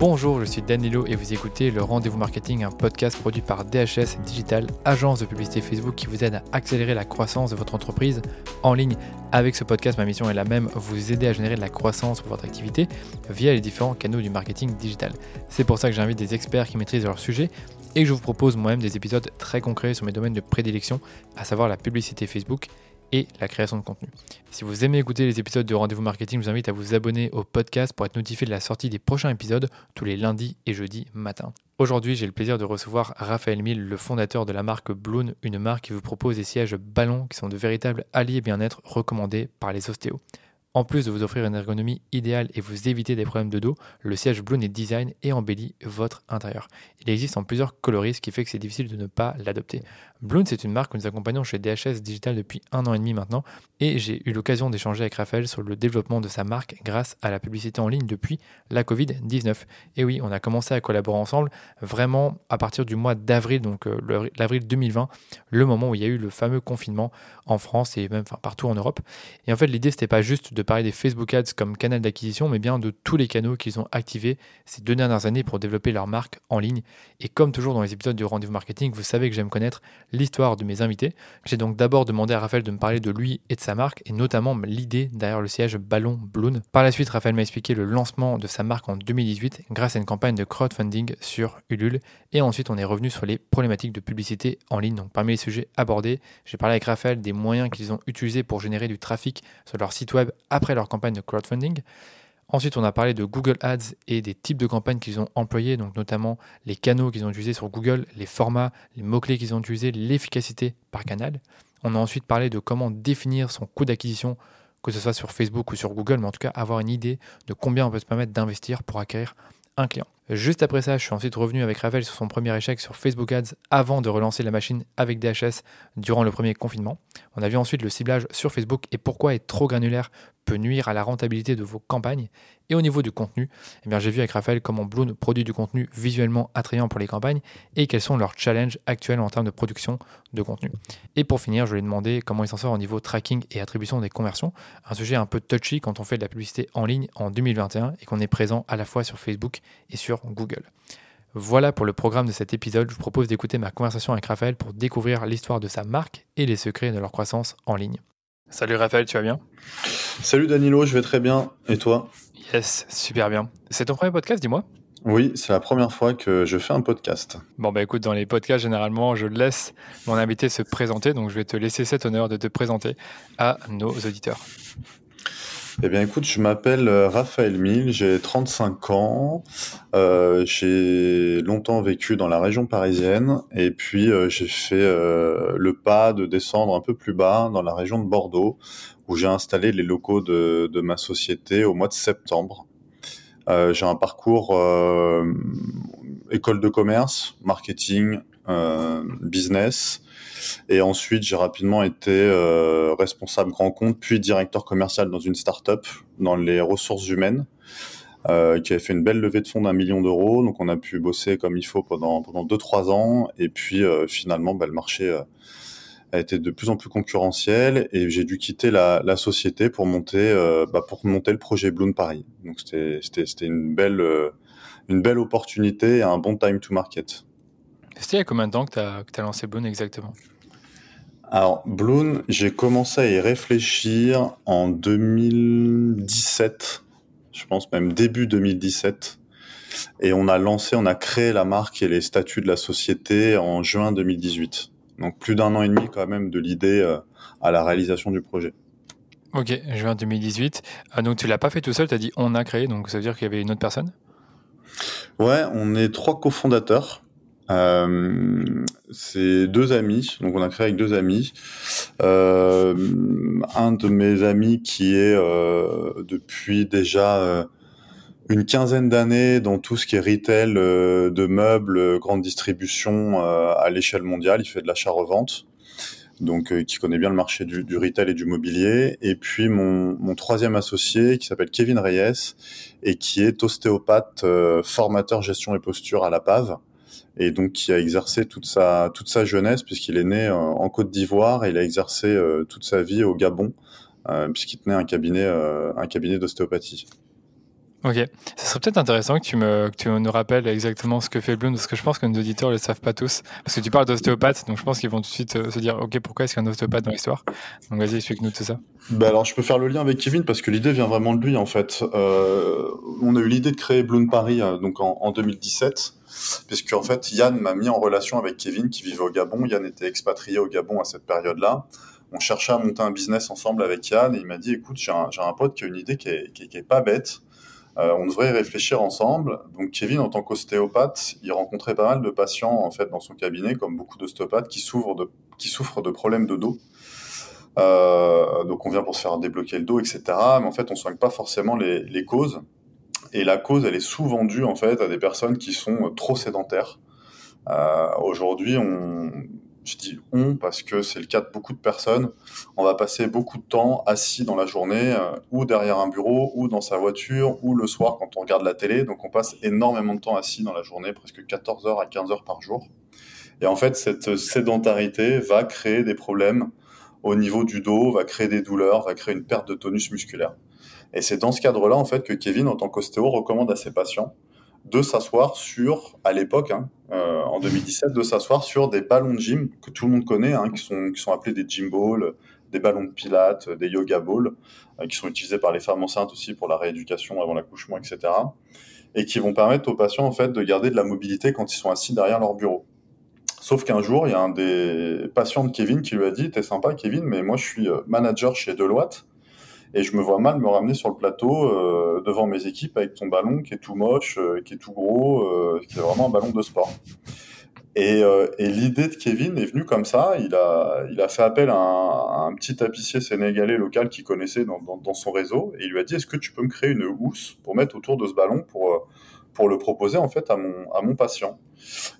Bonjour, je suis Danilo et vous écoutez le Rendez-vous Marketing, un podcast produit par DHS Digital, agence de publicité Facebook qui vous aide à accélérer la croissance de votre entreprise en ligne. Avec ce podcast, ma mission est la même, vous aider à générer de la croissance pour votre activité via les différents canaux du marketing digital. C'est pour ça que j'invite des experts qui maîtrisent leur sujet et que je vous propose moi-même des épisodes très concrets sur mes domaines de prédilection, à savoir la publicité Facebook et la création de contenu. Si vous aimez écouter les épisodes de Rendez-vous Marketing, je vous invite à vous abonner au podcast pour être notifié de la sortie des prochains épisodes tous les lundis et jeudis matin. Aujourd'hui, j'ai le plaisir de recevoir Raphaël Mille, le fondateur de la marque Bloon, une marque qui vous propose des sièges ballons qui sont de véritables alliés bien-être recommandés par les ostéos. En plus de vous offrir une ergonomie idéale et vous éviter des problèmes de dos, le siège Bloon est design et embellit votre intérieur. Il existe en plusieurs coloris, ce qui fait que c'est difficile de ne pas l'adopter. Bloon, c'est une marque que nous accompagnons chez DHS Digital depuis un an et demi maintenant, et j'ai eu l'occasion d'échanger avec Raphaël sur le développement de sa marque grâce à la publicité en ligne depuis la Covid-19. Et oui, on a commencé à collaborer ensemble vraiment à partir du mois d'avril, donc euh, l'avril 2020, le moment où il y a eu le fameux confinement en France et même partout en Europe. Et en fait, l'idée, c'était pas juste de parler des Facebook Ads comme canal d'acquisition, mais bien de tous les canaux qu'ils ont activés ces deux dernières années pour développer leur marque en ligne. Et comme toujours dans les épisodes du rendez-vous marketing, vous savez que j'aime connaître l'histoire de mes invités. J'ai donc d'abord demandé à Raphaël de me parler de lui et de sa marque, et notamment l'idée derrière le siège Ballon Bloon. Par la suite, Raphaël m'a expliqué le lancement de sa marque en 2018 grâce à une campagne de crowdfunding sur Ulule. Et ensuite, on est revenu sur les problématiques de publicité en ligne. Donc parmi les sujets abordés, j'ai parlé avec Raphaël des moyens qu'ils ont utilisés pour générer du trafic sur leur site web après leur campagne de crowdfunding. Ensuite, on a parlé de Google Ads et des types de campagnes qu'ils ont employés, donc notamment les canaux qu'ils ont utilisés sur Google, les formats, les mots-clés qu'ils ont utilisés, l'efficacité par canal. On a ensuite parlé de comment définir son coût d'acquisition, que ce soit sur Facebook ou sur Google, mais en tout cas avoir une idée de combien on peut se permettre d'investir pour acquérir un client. Juste après ça, je suis ensuite revenu avec Ravel sur son premier échec sur Facebook Ads avant de relancer la machine avec DHS durant le premier confinement. On a vu ensuite le ciblage sur Facebook et pourquoi être trop granulaire peut nuire à la rentabilité de vos campagnes. Et au niveau du contenu, eh j'ai vu avec Raphaël comment Bloom produit du contenu visuellement attrayant pour les campagnes et quels sont leurs challenges actuels en termes de production de contenu. Et pour finir, je lui ai demandé comment il s'en sort au niveau tracking et attribution des conversions, un sujet un peu touchy quand on fait de la publicité en ligne en 2021 et qu'on est présent à la fois sur Facebook et sur Google. Voilà pour le programme de cet épisode. Je vous propose d'écouter ma conversation avec Raphaël pour découvrir l'histoire de sa marque et les secrets de leur croissance en ligne. Salut Raphaël, tu vas bien? Salut Danilo, je vais très bien. Et toi? Yes, super bien. C'est ton premier podcast, dis-moi? Oui, c'est la première fois que je fais un podcast. Bon, bah écoute, dans les podcasts, généralement, je laisse mon invité se présenter, donc je vais te laisser cet honneur de te présenter à nos auditeurs. Eh bien, écoute, je m'appelle euh, Raphaël Mille, j'ai 35 ans, euh, j'ai longtemps vécu dans la région parisienne, et puis euh, j'ai fait le pas de descendre un peu plus bas dans la région de Bordeaux, où j'ai installé les locaux de, de, ma société au mois de septembre. j'ai un parcours école de commerce, marketing, business. Et ensuite, j'ai rapidement été euh, responsable grand compte, puis directeur commercial dans une start-up dans les ressources humaines, euh, qui avait fait une belle levée de fonds d'un million d'euros. Donc, on a pu bosser comme il faut pendant pendant deux trois ans. Et puis, euh, finalement, bah, le marché a été de plus en plus concurrentiel et j'ai dû quitter la, société pour monter bah, pour monter le projet Bloom Paris. Donc, c'était une belle une belle opportunité et un bon time to market. C'était il y a combien de temps que tu as, as, lancé Bloom exactement? Alors, Bloom, j'ai commencé à y réfléchir en 2017, je pense même début 2017. Et on a lancé, on a créé la marque et les statuts de la société en juin 2018. Donc plus d'un an et demi quand même de l'idée euh, à la réalisation du projet. Ok, juin 2018. Ah, donc tu l'as pas fait tout seul, tu as dit on a créé, donc ça veut dire qu'il y avait une autre personne? Ouais, on est trois cofondateurs. Euh, c'est deux amis, donc on a créé avec deux amis. Euh, un de mes amis qui est euh, depuis déjà une quinzaine d'années dans tout ce qui est retail de meubles, grande distribution à l'échelle mondiale. Il fait de l'achat-revente, donc qui connaît bien le marché du, du, retail et du mobilier. Et puis mon, mon troisième associé qui s'appelle Kevin Reyes et qui est ostéopathe, formateur gestion et posture à la PAV et donc qui a exercé toute sa toute sa jeunesse puisqu'il est né euh, en Côte d'Ivoire et il a exercé euh, toute sa vie au Gabon euh, puisqu'il tenait un cabinet un cabinet d'ostéopathie. Ok, ce serait peut-être intéressant que tu, me, que tu nous rappelles exactement ce que fait Bloom, parce que je pense que nos auditeurs ne le savent pas tous. Parce que tu parles d'ostéopathe, donc je pense qu'ils vont tout de suite euh, se dire Ok, pourquoi est-ce qu'il y a un ostéopathe dans l'histoire? Donc vas-y, explique-nous tout ça. Bah alors, je peux faire le lien avec Kevin, parce que l'idée vient vraiment de lui, en fait. Euh, on a eu l'idée de créer Bloom Paris euh, donc en, en 2017, puisque en fait, Yann m'a mis en relation avec Kevin, qui vivait au Gabon. Yann était expatrié au Gabon à cette période-là on cherchait à monter un business ensemble avec Yann et il m'a dit écoute j'ai un, un, pote qui a une idée qui est, qui, qui est pas bête euh, on devrait y réfléchir ensemble. Donc Kevin, en tant qu'ostéopathe, il rencontrait pas mal de patients en fait dans son cabinet, comme beaucoup d'ostéopathes, qui souffrent de qui souffrent de problèmes de dos. Euh, donc on vient pour se faire débloquer le dos, etc. Mais en fait, on soigne pas forcément les, les causes. Et la cause, elle est souvent due en fait à des personnes qui sont trop sédentaires. Euh, Aujourd'hui, on, je dis on parce que c'est le cas de beaucoup de personnes. On va passer beaucoup de temps assis dans la journée, euh, ou derrière un bureau, ou dans sa voiture, ou le soir quand on regarde la télé. Donc on passe énormément de temps assis dans la journée, presque 14 heures à 15 heures par jour. Et en fait, cette sédentarité va créer des problèmes au niveau du dos, va créer des douleurs, va créer une perte de tonus musculaire. Et c'est dans ce cadre-là, en fait, que Kevin, en tant qu'ostéo, recommande à ses patients de s'asseoir sur, à l'époque, hein, euh, en 2017, de s'asseoir sur des ballons de gym que tout le monde connaît, hein, qui, sont, qui sont appelés des gym balls, des ballons de pilates, des yoga balls, euh, qui sont utilisés par les femmes enceintes aussi pour la rééducation avant l'accouchement, etc. Et qui vont permettre aux patients en fait de garder de la mobilité quand ils sont assis derrière leur bureau. Sauf qu'un jour, il y a un des patients de Kevin qui lui a dit T'es sympa, Kevin, mais moi je suis euh, manager chez Deloitte et je me vois mal me ramener sur le plateau euh, devant mes équipes avec ton ballon qui est tout moche, euh, qui est tout gros, euh, qui est vraiment un ballon de sport. Et, l'idée de Kevin est venue comme ça. Il a, fait appel à un, petit tapissier sénégalais local qu'il connaissait dans, son réseau et il lui a dit Est-ce que tu peux me créer une housse pour mettre autour de ce ballon pour, le proposer en fait à mon, patient?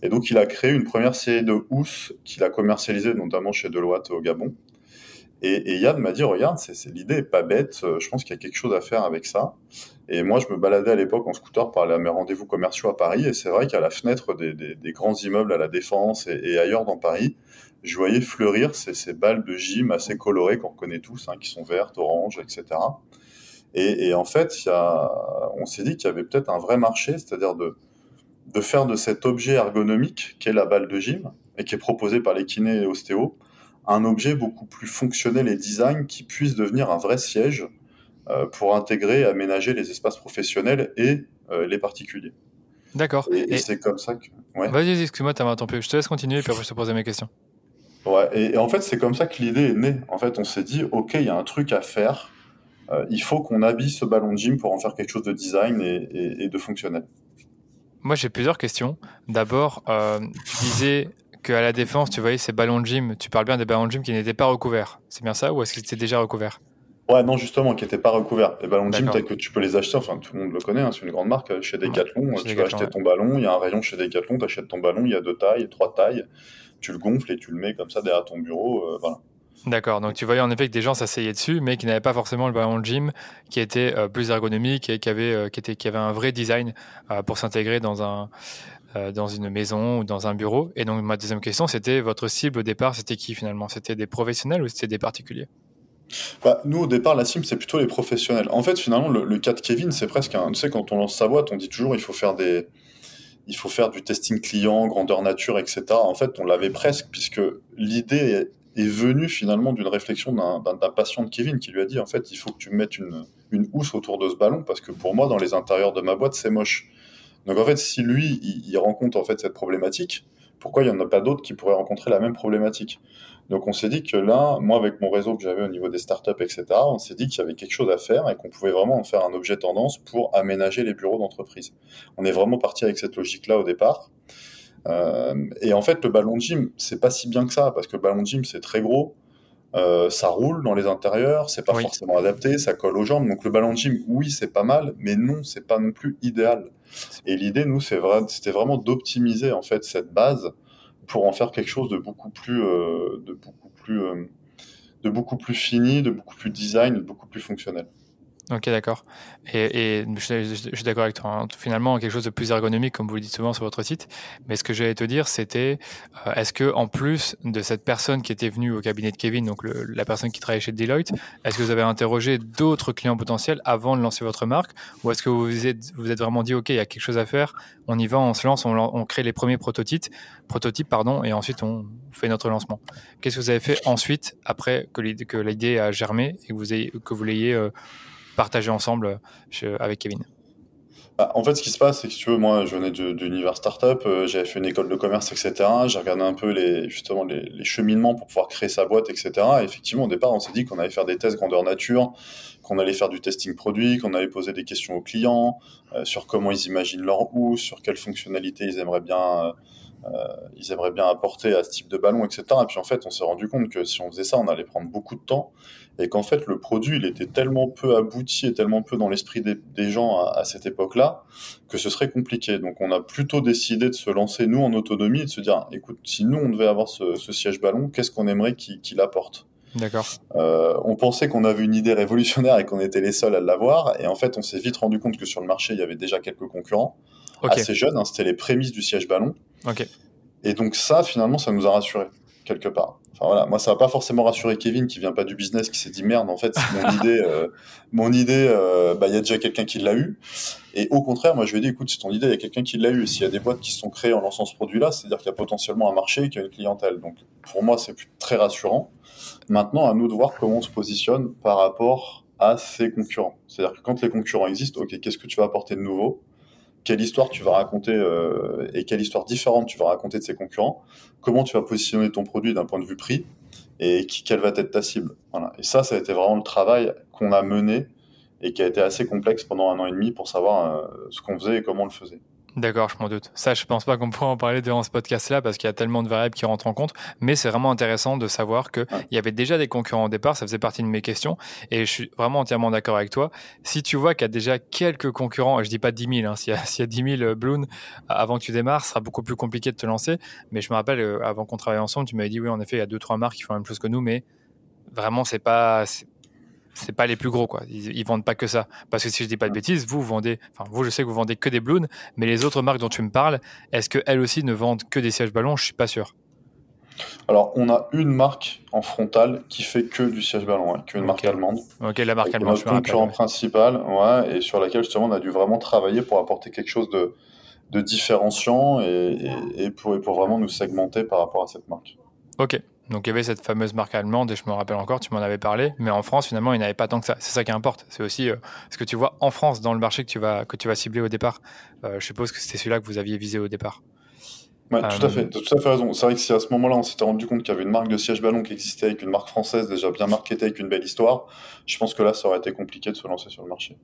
Et donc il a créé une première série de housses qu'il a commercialisées notamment chez Deloitte au Gabon. Et, Yann m'a dit, regarde, c'est, l'idée est pas bête, euh, je pense qu'il y a quelque chose à faire avec ça. Et moi, je me baladais à l'époque en scooter par mes rendez-vous commerciaux à Paris, et c'est vrai qu'à la fenêtre des, grands immeubles à la Défense et, ailleurs dans Paris, je voyais fleurir ces, balles de gym assez colorées qu'on connaît tous, hein, qui sont vertes, oranges, etc. Et, en fait, on s'est dit qu'il y avait peut-être un vrai marché, c'est-à-dire de, faire de cet objet ergonomique qu'est la balle de gym, et qui est proposé par les kinés et ostéos, un objet beaucoup plus fonctionnel et design qui puisse devenir un vrai siège euh, pour intégrer et aménager les espaces professionnels et euh, les particuliers. D'accord. Et, et, et c'est comme ça que. Ouais. Vas-y, excuse-moi, t'as peu. Je te laisse continuer, puis après je te poserai mes questions. Ouais, et, et en fait, c'est comme ça que l'idée est née. En fait, on s'est dit, OK, il y a un truc à faire. Euh, il faut qu'on habille ce ballon de gym pour en faire quelque chose de design et, et de fonctionnel. Moi, j'ai plusieurs questions. D'abord, euh, tu disais qu'à la défense, tu voyais ces ballons de gym, tu parles bien des ballons de gym qui n'étaient pas recouverts. C'est bien ça ou est-ce qu'ils étaient déjà recouverts? Ouais, non, justement, qui n'étaient pas recouverts. Les ballons de gym, que tu peux les acheter, enfin, tout le monde le connaît, hein, c'est une grande marque. Chez Decathlon, ouais, tu Decathlon, vas acheter ouais. ton ballon, il y a un rayon chez Decathlon, tu achètes ton ballon, il y a deux tailles, trois tailles, tu le gonfles et tu le mets comme ça derrière ton bureau, euh, voilà. D'accord, donc tu voyais en effet que des gens s'asseyaient dessus, mais qui n'avaient pas forcément le ballon de gym qui était euh, plus ergonomique et qui avait, euh, qui, était, qui avait un vrai design euh, pour s'intégrer dans, un, euh, dans une maison ou dans un bureau. Et donc ma deuxième question, c'était votre cible au départ, c'était qui finalement? C'était des professionnels ou c'était des particuliers? Bah, nous, au départ, la cible, c'est plutôt les professionnels. En fait, finalement, le, cas de Kevin, c'est presque un. Tu sais, quand on lance sa boîte, on dit toujours il faut faire des. Il faut faire du testing client, grandeur nature, etc. En fait, on l'avait presque, puisque l'idée est venu finalement d'une réflexion d'un patient de Kevin qui lui a dit en fait il faut que tu mettes une, une housse autour de ce ballon parce que pour moi dans les intérieurs de ma boîte c'est moche. Donc en fait si lui il, il, rencontre en fait cette problématique, pourquoi il n'y en a pas d'autres qui pourraient rencontrer la même problématique? Donc on s'est dit que là, moi avec mon réseau que j'avais au niveau des startups etc, on s'est dit qu'il y avait quelque chose à faire et qu'on pouvait vraiment en faire un objet tendance pour aménager les bureaux d'entreprise. On est vraiment parti avec cette logique là au départ. Euh, et en fait, le ballon de gym, c'est pas si bien que ça, parce que le ballon de gym, c'est très gros, euh, ça roule dans les intérieurs, c'est pas oui. forcément adapté, ça colle aux jambes. Donc le ballon de gym, oui, c'est pas mal, mais non, c'est pas non plus idéal. Et l'idée, nous, c'était vraiment d'optimiser en fait cette base pour en faire quelque chose de beaucoup plus, euh, de beaucoup plus, euh, de beaucoup plus fini, de beaucoup plus design, de beaucoup plus fonctionnel. Ok, d'accord. Et, je, suis d'accord avec toi. Hein. Finalement, quelque chose de plus ergonomique, comme vous le dites souvent sur votre site. Mais ce que j'allais te dire, c'était euh, est-ce que en plus de cette personne qui était venue au cabinet de Kevin, donc la personne qui travaillait chez Deloitte, est-ce que vous avez interrogé d'autres clients potentiels avant de lancer votre marque, ou est-ce que vous vous êtes, vraiment dit ok, il y a quelque chose à faire, on y va, on se lance, on, crée les premiers prototypes, prototypes pardon, et ensuite on fait notre lancement. Qu'est-ce que vous avez fait ensuite après que l'idée a germé et que vous ayez, que vous l'ayez euh, partager ensemble euh, avec Kevin bah, en fait, ce qui se passe, c'est que tu veux, moi, je venais de, l'univers startup, euh, j'avais fait une école de commerce, etc. J'ai regardé un peu les, justement les, cheminements pour pouvoir créer sa boîte, etc. Et effectivement, au départ, on s'est dit qu'on allait faire des tests grandeur nature, qu'on allait faire du testing produit, qu'on allait poser des questions aux clients euh, sur comment ils imaginent leur housse, sur quelles fonctionnalités ils aimeraient bien. ils aimeraient bien apporter à ce type de ballon, etc. Et puis en fait, on s'est rendu compte que si on faisait ça, on allait prendre beaucoup de temps et qu'en fait le produit il était tellement peu abouti et tellement peu dans l'esprit des, gens à, cette époque-là que ce serait compliqué. Donc on a plutôt décidé de se lancer nous en autonomie et de se dire écoute si nous on devait avoir ce, siège ballon, qu'est-ce qu'on aimerait qu'il apporte? D'accord. Euh, on pensait qu'on avait une idée révolutionnaire et qu'on était les seuls à l'avoir et en fait on s'est vite rendu compte que sur le marché il y avait déjà quelques concurrents assez jeunes, hein, c'était les prémices du siège ballon. Ok. Et donc ça finalement ça nous a rassurés quelque part. Enfin voilà, moi ça va pas forcément rassurer Kevin qui vient pas du business, qui s'est dit merde en fait mon idée, euh, mon idée, euh, bah il y a déjà quelqu'un qui l'a eu. Et au contraire, moi je lui ai dit écoute, si ton idée il y a quelqu'un qui l'a eu, s'il y a des boîtes qui se sont créées en lançant ce produit-là, c'est-à-dire qu'il y a potentiellement un marché, qu'il y a une clientèle. Donc pour moi c'est très rassurant. Maintenant à nous de voir comment on se positionne par rapport à ses concurrents. C'est-à-dire que quand les concurrents existent, ok, qu'est-ce que tu vas apporter de nouveau? Quelle histoire tu vas raconter euh, et quelle histoire différente tu vas raconter de ses concurrents, comment tu vas positionner ton produit d'un point de vue prix et qui, quelle va être ta cible. Et ça, ça a été vraiment le travail qu'on a mené et qui a été assez complexe pendant un an et demi pour savoir euh, ce qu'on faisait et comment on le faisait. D'accord, je m'en doute. Ça, je pense pas qu'on pourra en parler durant ce podcast-là parce qu'il y a tellement de variables qui rentrent en compte. Mais c'est vraiment intéressant de savoir qu'il il y avait déjà des concurrents au départ. Ça faisait partie de mes questions. Et je suis vraiment entièrement d'accord avec toi. Si tu vois qu'il y a déjà quelques concurrents, et je dis pas 10 000, hein, s'il y, a 10 000 Bloon avant que tu démarres, ce sera beaucoup plus compliqué de te lancer. Mais je me rappelle, euh, avant qu'on travaille ensemble, tu m'avais dit, oui, en effet, il y a deux, trois marques qui font la même chose que nous, mais vraiment, c'est pas, c'est pas les plus gros quoi. Ils, vendent pas que ça. Parce que si je dis pas de bêtises, vous, vendez, enfin vous, je sais que vous vendez que des balloons, mais les autres marques dont tu me parles, est-ce qu'elles aussi ne vendent que des sièges ballons? Je suis pas sûr. Alors, on a une marque en frontal qui fait que du siège ballon, ouais, une marque allemande. Ok, la marque allemande. Notre concurrent principal, ouais, et sur laquelle justement on a dû vraiment travailler pour apporter quelque chose de, de différenciant et, et, pour, et pour vraiment nous segmenter par rapport à cette marque. Ok, donc il y avait cette fameuse marque allemande, et je me rappelle encore, tu m'en avais parlé, mais en France, finalement, il n'y avait pas tant que ça. C'est ça qui importe. C'est aussi euh, ce que tu vois en France dans le marché que tu vas, que tu vas cibler au départ. Euh, je suppose que c'était celui-là que vous aviez visé au départ. Ouais, tout à fait, tu as tout à fait raison. C'est vrai que si à ce moment-là, on s'était rendu compte qu'il y avait une marque de siège ballon qui existait avec une marque française déjà bien marketée avec une belle histoire, je pense que là, ça aurait été compliqué de se lancer sur le marché.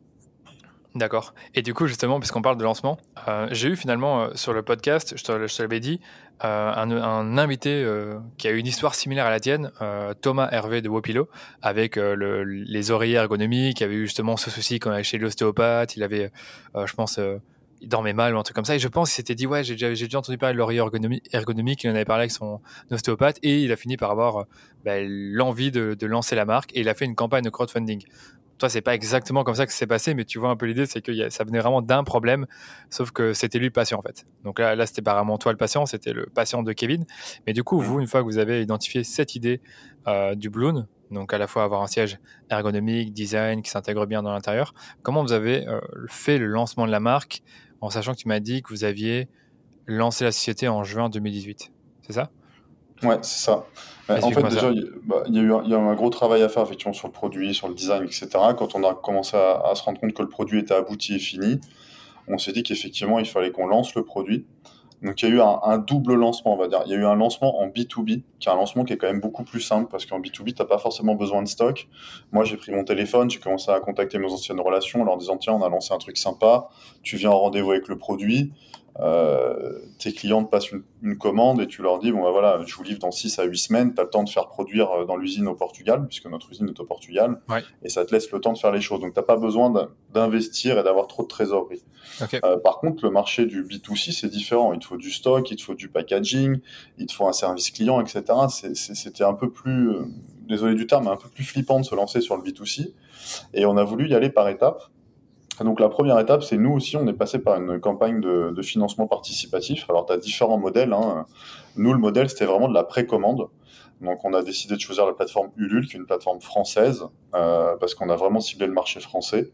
D'accord. Et du coup, justement, puisqu'on parle de lancement, euh, j'ai eu finalement euh, sur le podcast, je te, l'avais dit, euh, un, invité qui a une histoire similaire à la tienne, Thomas Hervé de Wopilo, avec les oreillers ergonomiques, qui avait eu justement ce souci quand il allait chez l'ostéopathe, il avait, je pense, il dormait mal ou un truc comme ça. Et je pense qu'il s'était dit, ouais, j'ai déjà, entendu parler de l'oreiller ergonomique, il en avait parlé avec son ostéopathe, et il a fini par avoir bah, l'envie de, de lancer la marque, et il a fait une campagne de crowdfunding toi, c'est pas exactement comme ça que c'est passé, mais tu vois un peu l'idée, c'est que ça venait vraiment d'un problème, sauf que c'était lui le patient en fait. Donc là, là c'était pas vraiment toi le patient, c'était le patient de Kevin. Mais du coup, vous, une fois que vous avez identifié cette idée euh, du balloon, donc à la fois avoir un siège ergonomique, design, qui s'intègre bien dans l'intérieur, comment vous avez euh, fait le lancement de la marque en sachant que tu m'as dit que vous aviez lancé la société en juin 2018 C'est ça? Ouais, c'est ça. en fait, déjà, bah, il y, a eu un, gros travail à faire effectivement sur le produit, sur le design, etc. Quand on a commencé à, se rendre compte que le produit était abouti et fini, on s'est dit qu'effectivement, il fallait qu'on lance le produit. Donc, il y a eu un, double lancement, on va dire. Il y a eu un lancement en B2B, qui est un lancement qui est quand même beaucoup plus simple, parce qu'en B2B, tu n'as pas forcément besoin de stock. Moi, j'ai pris mon téléphone, j'ai commencé à contacter mes anciennes relations en leur disant, tiens, on a lancé un truc sympa, tu viens en rendez-vous avec le produit. Euh, tes clients te passent une, commande et tu leur dis, bon bah voilà, je vous livre dans 6 à 8 semaines, tu as le temps de faire produire euh, dans l'usine au Portugal, puisque notre usine est au Portugal, et ça te laisse le temps de faire les choses. Donc tu n'as pas besoin d'investir et d'avoir trop de trésorerie. Euh, par contre, le marché du B2C, c'est différent. Il te faut du stock, il te faut du packaging, il te faut un service client, etc. C'était un peu plus, désolé du terme, un peu plus flippant de se lancer sur le B2C. Et on a voulu y aller par étapes. Donc la première étape, c'est nous aussi, on est passé par une campagne de, financement participatif. Alors tu as différents modèles. Hein. Nous, le modèle, c'était vraiment de la précommande. Donc on a décidé de choisir la plateforme Ulule, qui est une plateforme française, euh, parce qu'on a vraiment ciblé le marché français.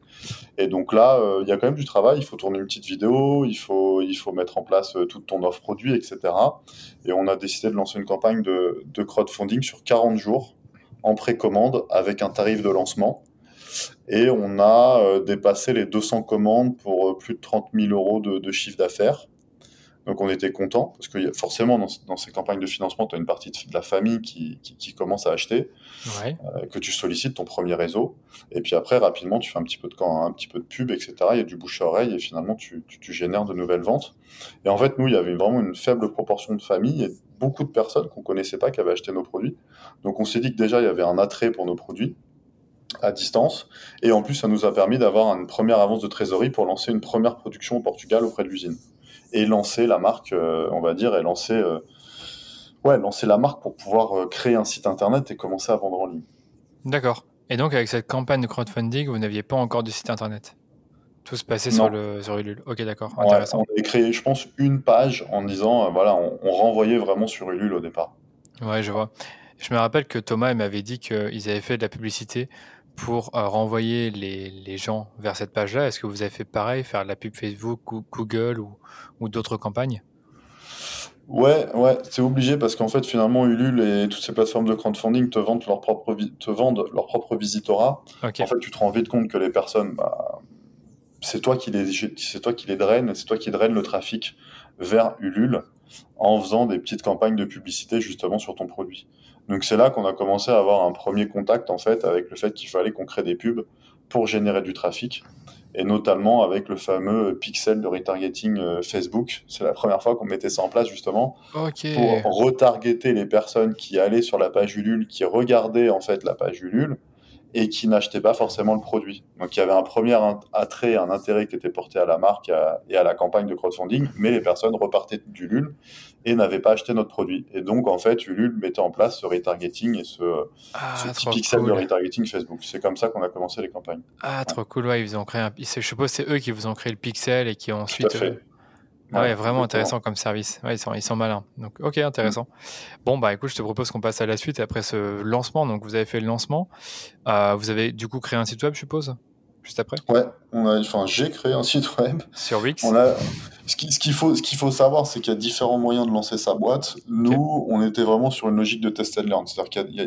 Et donc là, euh, il y a quand même du travail. Il faut tourner une petite vidéo, il faut, il faut mettre en place euh, toute ton offre produit, etc. Et on a décidé de lancer une campagne de, de crowdfunding sur 40 jours en précommande avec un tarif de lancement. Et on a euh, dépassé les 200 commandes pour euh, plus de 30 000 euros de, chiffre d'affaires. Donc on était content parce que forcément dans, ces campagnes de financement, tu as une partie de, la famille qui, commence à acheter, euh, que tu sollicites ton premier réseau, et puis après rapidement tu fais un petit peu de un petit peu de pub, etc. Il y a du bouche à oreille et finalement tu, génères de nouvelles ventes. Et en fait nous il y avait vraiment une faible proportion de familles et beaucoup de personnes qu'on connaissait pas qui avaient acheté nos produits. Donc on s'est dit que déjà il y avait un attrait pour nos produits à distance. Et en plus, ça nous a permis d'avoir une première avance de trésorerie pour lancer une première production au Portugal auprès de l'usine. Et lancer la marque, euh, on va dire, et lancer, euh, ouais, lancer la marque pour pouvoir euh, créer un site internet et commencer à vendre en ligne. D'accord. Et donc, avec cette campagne de crowdfunding, vous n'aviez pas encore de site internet? Tout se passait sur, le, sur Ulule. Ok, d'accord. Intéressant. on avait créé, je pense, une page en disant, voilà, on, on, renvoyait vraiment sur Ulule au départ. Ouais, je vois. Je me rappelle que Thomas m'avait dit qu'ils avaient fait de la publicité pour euh, renvoyer les, les, gens vers cette page-là? Est-ce que vous avez fait pareil, faire de la pub Facebook, Google ou, ou d'autres campagnes? Ouais, ouais, c'est obligé parce qu'en fait, finalement, Ulule et toutes ces plateformes de crowdfunding te vendent leur propre, te vendent leur propre visitorat. En fait, tu te rends vite compte que les personnes, bah, c'est toi qui les, c'est toi qui les draines, c'est toi qui draines le trafic vers Ulule en faisant des petites campagnes de publicité justement sur ton produit. Donc c'est là qu'on a commencé à avoir un premier contact en fait avec le fait qu'il fallait qu'on crée des pubs pour générer du trafic et notamment avec le fameux pixel de retargeting euh, Facebook. C'est la première fois qu'on mettait ça en place justement pour retargeter les personnes qui allaient sur la page Ulule, qui regardaient en fait la page Ulule et qui n'achetaient pas forcément le produit. Donc il y avait un premier attrait, un intérêt qui était porté à la marque et à la campagne de crowdfunding, mais les personnes repartaient d'Ulule et n'avaient pas acheté notre produit. Et donc en fait, Ulule mettait en place ce retargeting et ce, ah, petit pixel de retargeting Facebook. C'est comme ça qu'on a commencé les campagnes. Ah, trop cool. Ouais, ils ont créé un... Je suppose c'est eux qui vous ont créé le pixel et qui ont ensuite... Euh, ah ouais, vraiment intéressant comme service. Ouais, ils, sont, ils sont malins. Donc, ok, intéressant. Bon, bah écoute, je te propose qu'on passe à la suite après ce lancement. Donc, vous avez fait le lancement. Euh, vous avez du coup créé un site web, je suppose Juste après? Ouais, on a, enfin, j'ai créé un site web. Sur Wix? On a, Ce qu'il faut, ce qu'il faut savoir, c'est qu'il y a différents moyens de lancer sa boîte. Nous, on était vraiment sur une logique de test and learn. C'est-à-dire qu'il y a,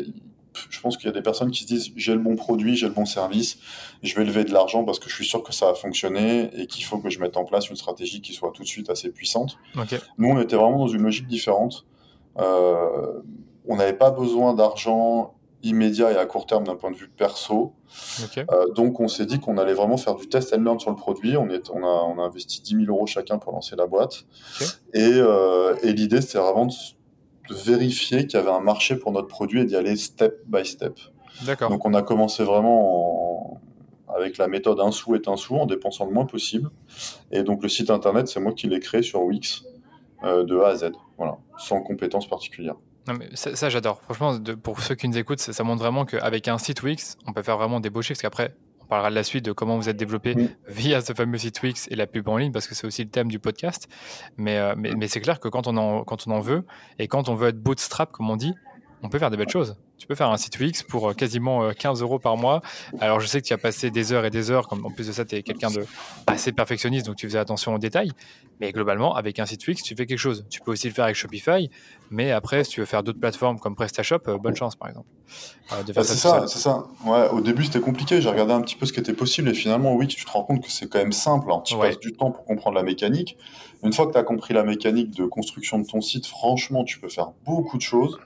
je pense qu'il y a des personnes qui se disent j'ai le bon produit, j'ai le bon service, je vais lever de l'argent parce que je suis sûr que ça va fonctionner et qu'il faut que je mette en place une stratégie qui soit tout de suite assez puissante. Nous, on était vraiment dans une logique différente. Euh, on n'avait pas besoin d'argent immédiat et à court terme d'un point de vue perso. Euh, donc on s'est dit qu'on allait vraiment faire du test and learn sur le produit. On, est, on, a, on a investi 10 000 euros chacun pour lancer la boîte. Et, euh, et l'idée, c'était vraiment de de vérifier qu'il y avait un marché pour notre produit et d'y aller step by step. D'accord. Donc on a commencé vraiment avec la méthode un sou est un sou en dépensant le moins possible. Et donc le site internet, c'est moi qui l'ai créé sur Wix euh, de A à Z, voilà, sans compétences particulières. Non mais ça, j'adore. Franchement, pour ceux qui nous écoutent, ça, ça montre vraiment qu'avec un site Wix, on peut faire vraiment des beaux chiffres. Parce qu'après, on parlera de la suite de comment vous êtes développé via ce fameux site Wix et la pub en ligne parce que c'est aussi le thème du podcast. Mais, euh, mais, mais c'est clair que quand on, en, quand on en veut et quand on veut être bootstrap, comme on dit, on peut faire des belles choses. Tu peux faire un site Wix pour euh, quasiment 15 euh, euros par mois. Alors, je sais que tu as passé des heures et des heures, comme en plus de ça, tu es quelqu'un de assez perfectionniste, donc tu faisais attention aux détails. Mais globalement, avec un site Wix, tu fais quelque chose. Tu peux aussi le faire avec Shopify, mais après, si tu veux faire d'autres plateformes comme PrestaShop, euh, bonne chance, par exemple. Bah, c'est ça, c'est ça. Ouais, au début, c'était compliqué. J'ai regardé un petit peu ce qui était possible, et finalement, Wix, tu te rends compte que c'est quand même simple. Hein. Tu passes du temps pour comprendre la mécanique. Une fois que tu as compris la mécanique de construction de ton site, franchement, tu peux faire beaucoup de choses.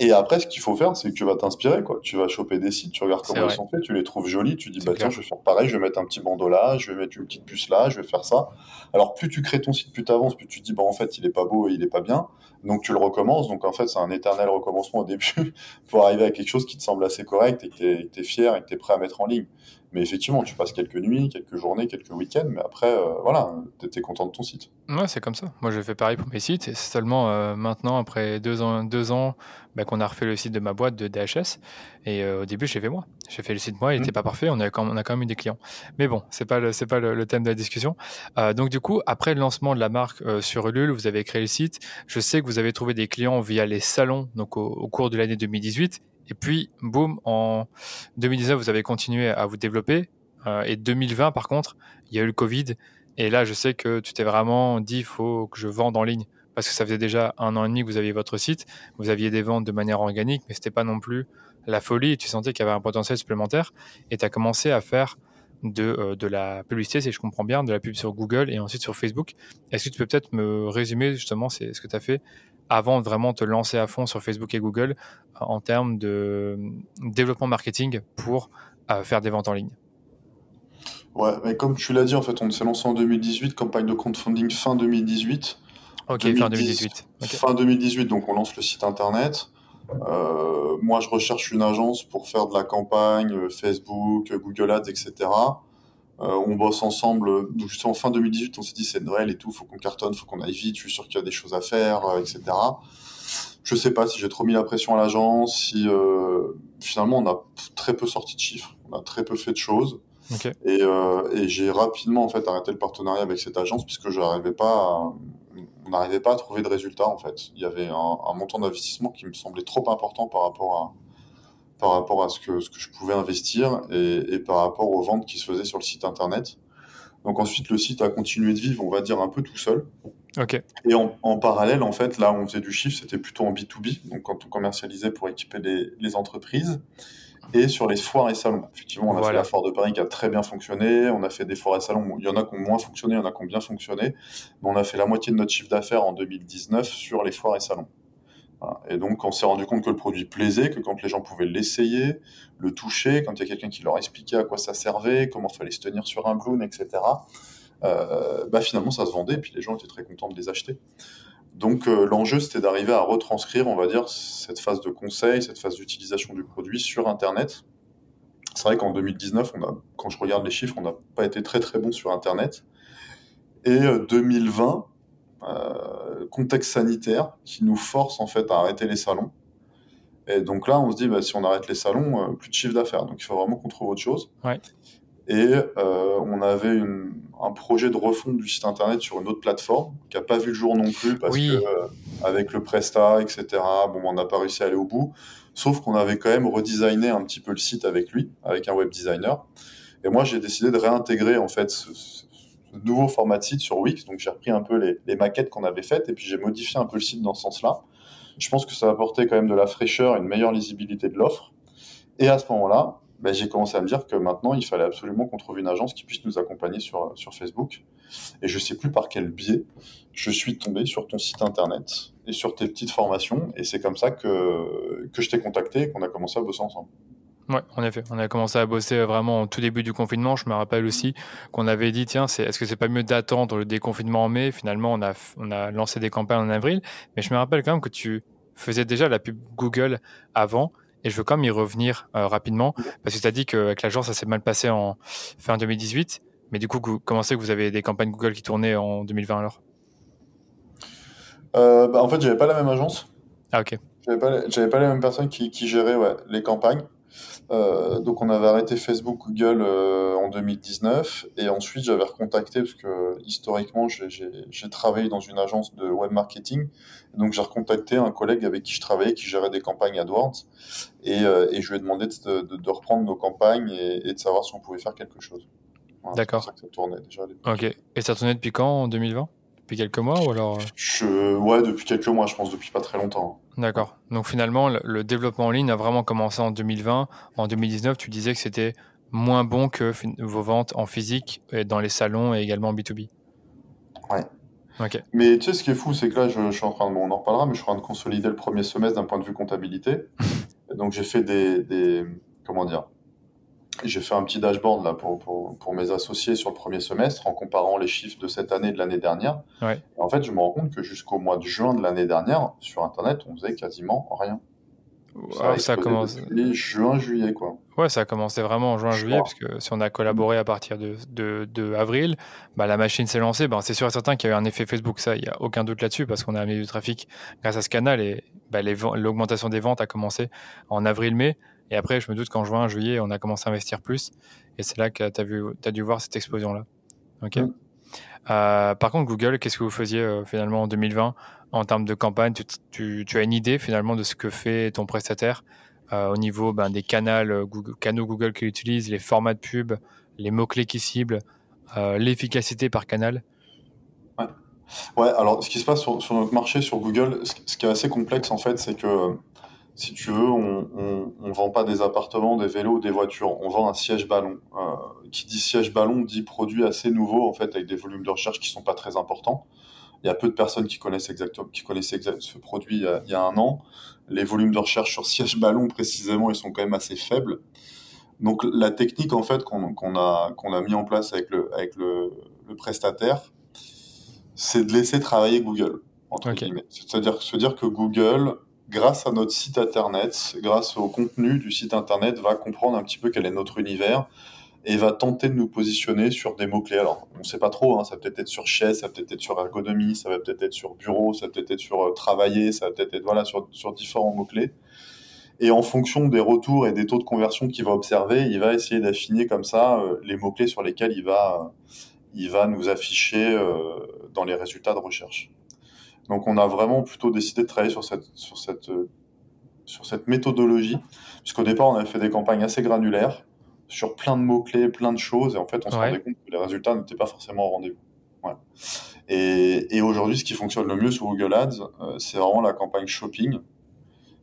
Et après, ce qu'il faut faire, c'est que tu vas t'inspirer, quoi. Tu vas choper des sites, tu regardes comment ils sont faits, tu les trouves jolis, tu dis, bah tiens, je vais faire pareil, je vais mettre un petit bandeau là, je vais mettre une petite puce là, je vais faire ça. Alors, plus tu crées ton site, plus tu avances, plus tu dis, bah en fait, il est pas beau et il est pas bien. Donc, tu le recommences. Donc, en fait, c'est un éternel recommencement au début pour arriver à quelque chose qui te semble assez correct et que tu es, fier et que tu es prêt à mettre en ligne. Mais effectivement, tu passes quelques nuits, quelques journées, quelques week-ends, mais après, euh, voilà, tu étais content de ton site. Ouais, c'est comme ça. Moi, je fais pareil pour mes sites. Et c'est seulement euh, maintenant, après deux ans, deux ans bah, qu'on a refait le site de ma boîte de DHS. Et euh, au début, j'ai fait moi. J'ai fait le site moi, il n'était mmh. pas parfait. On a, quand, on a quand même eu des clients. Mais bon, c'est pas le, c'est pas le, thème de la discussion. donc, du coup, après le lancement de la marque sur Ulule, vous avez créé le site. Je sais que vous avez trouvé des clients via les salons, donc au cours de l'année 2018. Et puis, boum, en 2019, vous avez continué à vous développer. Euh, et 2020, par contre, il y a eu le Covid. Et là, je sais que tu t'es vraiment dit, il faut que je vende en ligne. Parce que ça faisait déjà un an et demi que vous aviez votre site. Vous aviez des ventes de manière organique, mais c'était pas non plus la folie. Tu sentais qu'il y avait un potentiel supplémentaire. Et tu as commencé à faire de, euh, de la publicité, si je comprends bien, de la pub sur Google et ensuite sur Facebook. Est-ce que tu peux peut-être me résumer justement ce que tu as fait avant de vraiment te lancer à fond sur Facebook et Google euh, en termes de développement marketing pour euh, faire des ventes en ligne Ouais, mais comme tu l'as dit, en fait, on s'est lancé en 2018, campagne de crowdfunding fin 2018. Ok, fin 2018. Fin 2018, donc on lance le site internet. Euh, moi, je recherche une agence pour faire de la campagne Facebook, Google Ads, etc. Euh, on bosse ensemble. Donc, en fin 2018, on s'est dit c'est Noël et tout, faut qu'on cartonne, faut qu'on aille vite. Je suis sûr qu'il y a des choses à faire, euh, etc. Je sais pas si j'ai trop mis la pression à l'agence, si euh, finalement on a très peu sorti de chiffres, on a très peu fait de choses. Et, et j'ai rapidement en fait arrêté le partenariat avec cette agence puisque je n'arrivais pas, à, on n'arrivait pas à trouver de résultats en fait. Il y avait un, un montant d'investissement qui me semblait trop important par rapport à par rapport à ce que, ce que je pouvais investir et, et, par rapport aux ventes qui se faisaient sur le site internet. Donc ensuite, le site a continué de vivre, on va dire, un peu tout seul. Ok. Et en, en parallèle, en fait, là où on faisait du chiffre, c'était plutôt en B2B, donc quand on commercialisait pour équiper les, les entreprises. Et sur les foires et salons. Effectivement, on a fait la foire de Paris qui a très bien fonctionné. On a fait des foires et salons. Il y en a qui ont moins fonctionné, il y en a qui ont bien fonctionné. Mais on a fait la moitié de notre chiffre d'affaires en 2019 sur les foires et salons. Et donc, on s'est rendu compte que le produit plaisait, que quand les gens pouvaient l'essayer, le toucher, quand il y a quelqu'un qui leur expliquait à quoi ça servait, comment fallait se tenir sur un bloom, etc., euh, bah finalement, ça se vendait, et puis les gens étaient très contents de les acheter. Donc, euh, l'enjeu, c'était d'arriver à retranscrire, on va dire, cette phase de conseil, cette phase d'utilisation du produit sur Internet. C'est vrai qu'en 2019, on a, quand je regarde les chiffres, on n'a pas été très très bon sur Internet. Et 2020, euh, euh, contexte sanitaire qui nous force en fait à arrêter les salons. Et donc là, on se dit, bah, si on arrête les salons, euh, plus de chiffre d'affaires. Donc il faut vraiment qu'on trouve autre chose. Et euh, on avait un projet de refonte du site internet sur une autre plateforme qui n'a pas vu le jour non plus parce que avec le Presta, etc. Bon, on n'a pas réussi à aller au bout. Sauf qu'on avait quand même redesigné un petit peu le site avec lui, avec un web designer. Et moi, j'ai décidé de réintégrer en fait ce, nouveau format de site sur Wix. Donc j'ai repris un peu les, maquettes qu'on avait faites et puis j'ai modifié un peu le site dans ce sens-là. Je pense que ça va apporter quand même de la fraîcheur et une meilleure lisibilité de l'offre. Et à ce moment-là, ben, j'ai commencé à me dire que maintenant, il fallait absolument qu'on trouve une agence qui puisse nous accompagner sur, sur Facebook. Et je sais plus par quel biais je suis tombé sur ton site internet et sur tes petites formations. Et c'est comme ça que, que je t'ai contacté et qu'on a commencé à bosser ensemble. Oui, en effet. On a commencé à bosser vraiment au tout début du confinement. Je me rappelle aussi qu'on avait dit, tiens, c'est, est-ce que c'est pas mieux d'attendre le déconfinement en mai? Finalement, on a, on a lancé des campagnes en avril. Mais je me rappelle quand même que tu faisais déjà la pub Google avant. Et je veux quand même y revenir euh, rapidement. Parce que tu as dit qu'avec l'agence, ça s'est mal passé en fin 2018. Mais du coup, comment c'est que vous avez des campagnes Google qui tournaient en 2020 alors? Euh, bah, En fait, j'avais pas la même agence. Ah, ok. J'avais pas, j'avais pas les mêmes personnes qui, ouais, les campagnes. Euh, donc on avait arrêté Facebook, Google euh, en 2019 et ensuite j'avais recontacté parce que historiquement j'ai travaillé dans une agence de web marketing donc j'ai recontacté un collègue avec qui je travaillais qui gérait des campagnes AdWords et, euh, et je lui ai demandé de, de, de reprendre nos campagnes et, et, de savoir si on pouvait faire quelque chose. D'accord. ça tournait déjà. Ok. Et ça tournait depuis quand en 2020 depuis quelques mois ou alors je... Ouais, depuis quelques mois, je pense, depuis pas très longtemps. D'accord. Donc finalement, le, développement en ligne a vraiment commencé en 2020. En 2019, tu disais que c'était moins bon que vos ventes en physique, dans les salons et également en B2B. Ouais. Mais tu sais, ce qui est fou, c'est que là, je, suis en train de, on en reparlera, mais je suis en train de consolider le premier semestre d'un point de vue comptabilité. Donc, j'ai fait des, des, comment dire, j'ai fait un petit dashboard là pour, pour, pour, mes associés sur le premier semestre en comparant les chiffres de cette année et de l'année dernière. Ouais. en fait, je me rends compte que jusqu'au mois de juin de l'année dernière, sur Internet, on faisait quasiment rien. Ça, ça a commencé. Juin, juillet, quoi. Ouais, ça a commencé vraiment en juin, juillet, parce que si on a collaboré à partir de, de, de avril, bah, la machine s'est lancée. Ben, c'est sûr et certain qu'il y a eu un effet Facebook, ça, il n'y a aucun doute là-dessus, parce qu'on a amené du trafic grâce à ce canal et bah, l'augmentation des ventes a commencé en avril-mai. Et après, je me doute qu'en juin, juillet, on a commencé à investir plus. Et c'est là que tu as, as, dû voir cette explosion-là. Ok. Mm. Euh, par contre, Google, qu'est-ce que vous faisiez euh, finalement en 2020 en termes de campagne? Tu, tu, as une idée finalement de ce que fait ton prestataire euh, au niveau ben, des canaux Google, canaux Google qu'il utilise, les formats de pub, les mots-clés qu'il cible, l'efficacité par canal? Ouais. ouais. alors ce qui se passe sur, sur, notre marché, sur Google, ce qui est assez complexe en fait, c'est que si tu veux, on, ne vend pas des appartements, des vélos des voitures. On vend un siège ballon. Euh, qui dit siège ballon dit produit assez nouveau en fait avec des volumes de recherche qui sont pas très importants. Il y a peu de personnes qui connaissent exactement, qui connaissaient ce produit il y, a, un an. Les volumes de recherche sur siège ballon précisément, ils sont quand même assez faibles. Donc la technique en fait qu'on a qu'on a mis en place avec le avec le, prestataire, c'est de laisser travailler Google entre guillemets. C'est-à-dire se dire que Google grâce à notre site internet, grâce au contenu du site internet, va comprendre un petit peu quel est notre univers et va tenter de nous positionner sur des mots-clés. Alors, on ne sait pas trop, hein, ça peut-être être sur chaise, ça peut-être être sur ergonomie, ça va peut-être être sur bureau, ça peut-être être sur euh, travailler, ça va peut-être être voilà, sur, sur différents mots-clés. Et en fonction des retours et des taux de conversion qu'il va observer, il va essayer d'affiner comme ça euh, les mots-clés sur lesquels il va, il va nous afficher euh, dans les résultats de recherche. Donc on a vraiment plutôt décidé de travailler sur cette, sur cette, euh, sur cette méthodologie, puisqu'au départ on avait fait des campagnes assez granulaires, sur plein de mots-clés, plein de choses, et en fait on se rendait compte que les résultats n'étaient pas forcément au rendez-vous. Et, et aujourd'hui ce qui fonctionne le mieux sur Google Ads, euh, c'est vraiment la campagne shopping,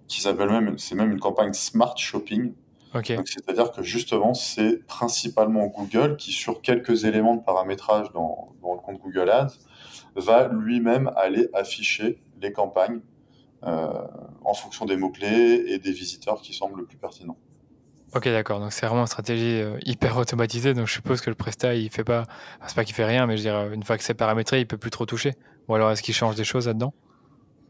qui s'appelle même, c'est même une campagne smart shopping. Okay. C'est-à-dire que justement, c'est principalement Google qui, sur quelques éléments de paramétrage dans, dans le compte Google Ads, va lui-même aller afficher les campagnes euh, en fonction des mots-clés et des visiteurs qui semblent le plus pertinents. Ok, d'accord. Donc c'est vraiment une stratégie euh, hyper automatisée. Donc je suppose que le Presta, il fait pas, c'est pas qu'il fait rien, mais je dirais une fois que c'est paramétré, il peut plus trop toucher. Ou alors est-ce qu'il change des choses là-dedans?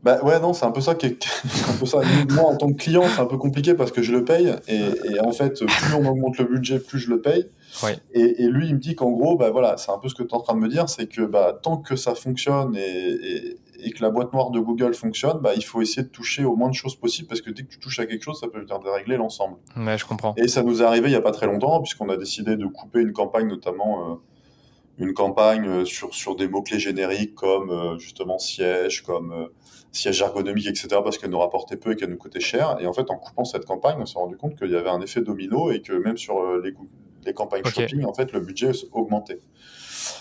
Bah ouais, non, c'est un peu ça qui est, un peu ça. Moi, en tant que client, c'est un peu compliqué parce que je le paye et, et, en fait, plus on augmente le budget, plus je le paye. Et, et, lui, il me dit qu'en gros, bah voilà, c'est un peu ce que tu es en train de me dire, c'est que bah, tant que ça fonctionne et, et, que la boîte noire de Google fonctionne, bah, il faut essayer de toucher au moins de choses possible parce que dès que tu touches à quelque chose, ça peut dérégler l'ensemble. Ouais, je comprends. Et ça nous est arrivé il y a pas très longtemps puisqu'on a décidé de couper une campagne, notamment euh, une campagne euh, sur, sur des mots-clés génériques comme euh, justement siège, comme siège ergonomique, etc., parce qu'elle nous rapportait peu et qu'elle nous coûtait cher. Et en fait, en coupant cette campagne, on s'est rendu compte qu'il y avait un effet domino et que même sur les, les campagnes shopping, en fait, le budget augmentait.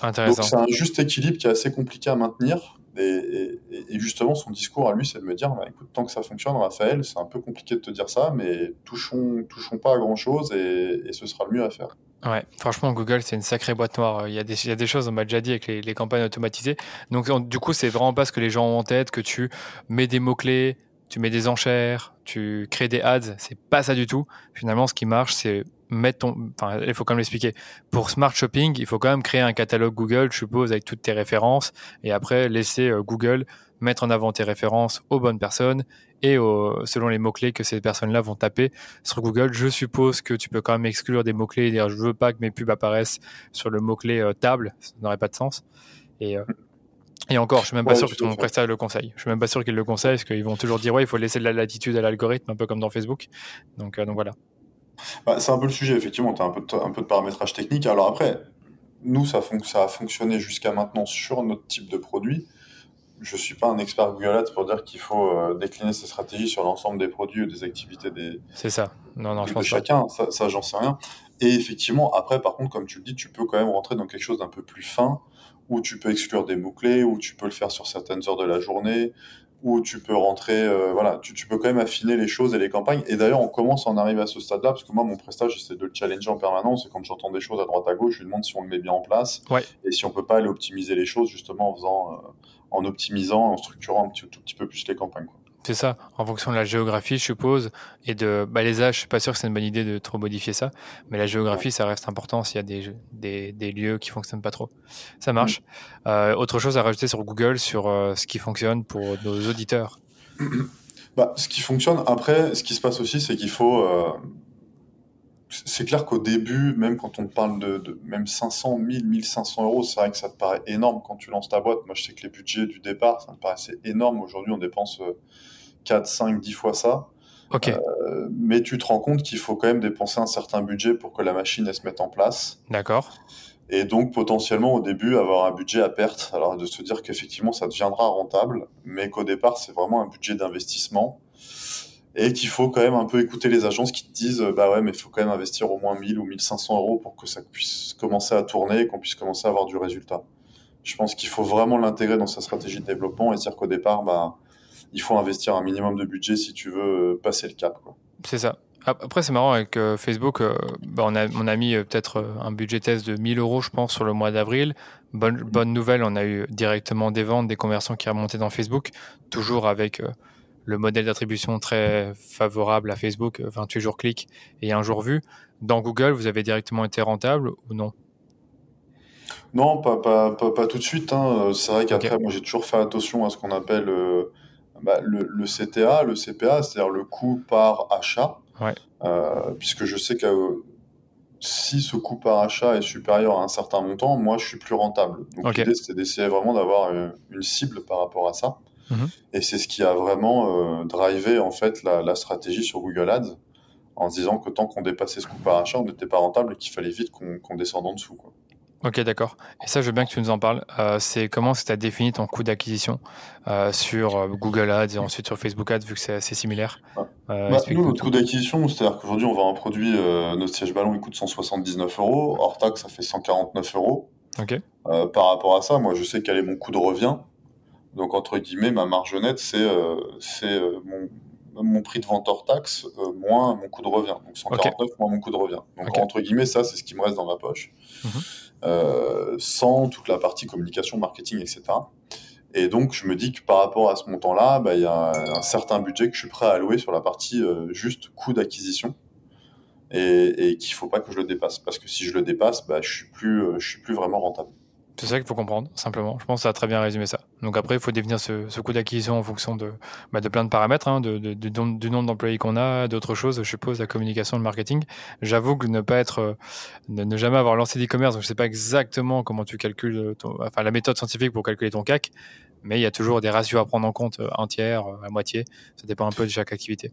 Intéressant. Donc c'est un juste équilibre qui est assez compliqué à maintenir. Et, justement, son discours à lui, c'est de me dire, bah, écoute, tant que ça fonctionne, Raphaël, c'est un peu compliqué de te dire ça, mais touchons, touchons pas à grand chose et, ce sera le mieux à faire. Ouais, franchement, Google, c'est une sacrée boîte noire. Il y a des, il y a des choses, on m'a déjà dit, avec les, les campagnes automatisées. Donc, du coup, c'est vraiment pas ce que les gens ont en tête, que tu mets des mots-clés, tu mets des enchères, tu crées des ads. C'est pas ça du tout. Finalement, ce qui marche, c'est mettre ton, enfin, il faut quand même l'expliquer. Pour Smart Shopping, il faut quand même créer un catalogue Google, je suppose, avec toutes tes références, et après laisser euh, Google mettre en avant tes références aux bonnes personnes et selon les mots-clés que ces personnes-là vont taper sur Google. Je suppose que tu peux quand même exclure des mots-clés et dire je veux pas que mes pubs apparaissent sur le mot-clé euh, table, ça n'aurait pas de sens. Et, euh, et encore, je suis même pas sûr que ton prestataire le conseille. Je suis même pas sûr qu'il le conseille parce qu'ils vont toujours dire ouais, il faut laisser de la latitude à l'algorithme, un peu comme dans Facebook. Donc, donc voilà. Bah, c'est un peu le sujet, effectivement, tu as un peu, de, un peu de paramétrage technique. Alors après, nous, ça, ça a fonctionné jusqu'à maintenant sur notre type de produit. Je suis pas un expert Google Ads pour dire qu'il faut euh, décliner ses stratégies sur l'ensemble des produits ou des activités des. C'est ça. Non, non, je pense chacun. Ça, ça j'en sais rien. Et effectivement, après, par contre, comme tu le dis, tu peux quand même rentrer dans quelque chose d'un peu plus fin, où tu peux exclure des mots-clés, où tu peux le faire sur certaines heures de la journée, où tu peux rentrer, euh, voilà, tu, tu, peux quand même affiner les choses et les campagnes. Et d'ailleurs, on commence à en arriver à ce stade-là, parce que moi, mon prestage, j'essaie de le challenger en permanence. Et quand j'entends des choses à droite à gauche, je lui demande si on le met bien en place et si on peut pas aller optimiser les choses justement en faisant, euh, en optimisant, en structurant un petit, tout petit peu plus les campagnes. Quoi. C'est ça, en fonction de la géographie, je suppose, et de bah, les âges. Je suis pas sûr que c'est une bonne idée de trop modifier ça, mais la géographie, ça reste important s'il y a des, des, des, lieux qui fonctionnent pas trop. Ça marche. Mm. Euh, autre chose à rajouter sur Google, sur euh, ce qui fonctionne pour nos auditeurs. Bah, ce qui fonctionne. Après, ce qui se passe aussi, c'est qu'il faut. Euh, c'est clair qu'au début, même quand on parle de, de, même 500, 1000, 1500 euros, c'est vrai que ça te paraît énorme quand tu lances ta boîte. Moi, je sais que les budgets du départ, ça me paraissait énorme. Aujourd'hui, on dépense 4, 5, 10 fois ça. Ok. Euh, mais tu te rends compte qu'il faut quand même dépenser un certain budget pour que la machine elle, se mette en place. D'accord. Et donc potentiellement au début avoir un budget à perte. Alors de se dire qu'effectivement ça deviendra rentable, mais qu'au départ c'est vraiment un budget d'investissement et qu'il faut quand même un peu écouter les agences qui te disent bah ouais mais il faut quand même investir au moins 1000 ou 1500 euros pour que ça puisse commencer à tourner et qu'on puisse commencer à avoir du résultat. Je pense qu'il faut vraiment l'intégrer dans sa stratégie de développement et dire qu'au départ bah il faut investir un minimum de budget si tu veux euh, passer le cap. C'est ça. Après, c'est marrant avec euh, Facebook, euh, bah, on, a, on a mis peut-être un budget test de 1000 euros, je pense, sur le mois d'avril. Bonne, bonne nouvelle, on a eu directement des ventes, des conversions qui remontaient dans Facebook, toujours avec le modèle d'attribution très favorable à Facebook, 28 jours clics et un jour vu. Dans Google, vous avez directement été rentable ou non? Non, pas, pas, pas, tout de suite. Hein. C'est vrai qu'après, moi, j'ai toujours fait attention à ce qu'on appelle bah, le, le, CTA, le CPA, c'est-à-dire le coût par achat, euh, puisque je sais que euh, si ce coût par achat est supérieur à un certain montant, moi je suis plus rentable. Donc l'idée c'était d'essayer vraiment d'avoir une, une, cible par rapport à ça. Mhm. Et c'est ce qui a vraiment euh, drivé en fait la, la, stratégie sur Google Ads, en se disant que tant qu'on dépassait ce coût par achat, on n'était pas rentable et qu'il fallait vite qu'on qu descende en dessous. Quoi. Ok, d'accord. Et ça, je veux bien que tu nous en parles. Euh, c'est comment tu as défini ton coût d'acquisition euh, sur euh, Google Ads et ensuite sur Facebook Ads, vu que c'est assez similaire? Euh, bah, Nous, notre coût d'acquisition, c'est-à-dire qu'aujourd'hui, on vend un produit, notre siège ballon, il coûte 179 euros. Hors taxe, ça fait 149 euros. Ok. Euh, par rapport à ça, moi, je sais quel est mon coût de revient. Donc, entre guillemets, ma marge nette, c'est c'est mon, mon prix de vente hors taxe moins mon coût de revient. Donc, 149 okay. moins mon coût de revient. Donc, okay. entre guillemets, ça, c'est ce qui me reste dans ma poche. Mm -hmm. Euh, sans toute la partie communication, marketing, etc. Et donc, je me dis que par rapport à ce montant-là, bah, il y a un certain budget que je suis prêt à allouer sur la partie euh, juste coût d'acquisition et, et qu'il ne faut pas que je le dépasse. Parce que si je le dépasse, bah, je ne suis, euh, suis plus vraiment rentable. C'est ça qu'il faut comprendre, simplement. Je pense que ça a très bien résumé ça. Donc après, il faut définir ce, ce coût d'acquisition en fonction de, bah, de plein de paramètres, hein, de, de, de, du nombre d'employés qu'on a, d'autres choses, je suppose, la communication, le marketing. J'avoue que ne pas être, ne, ne jamais avoir lancé d'e-commerce, donc je sais pas exactement comment tu calcules, ton, enfin la méthode scientifique pour calculer ton CAC, mais il y a toujours des ratios à prendre en compte, euh, un tiers, euh, à moitié. Ça dépend un peu de chaque activité.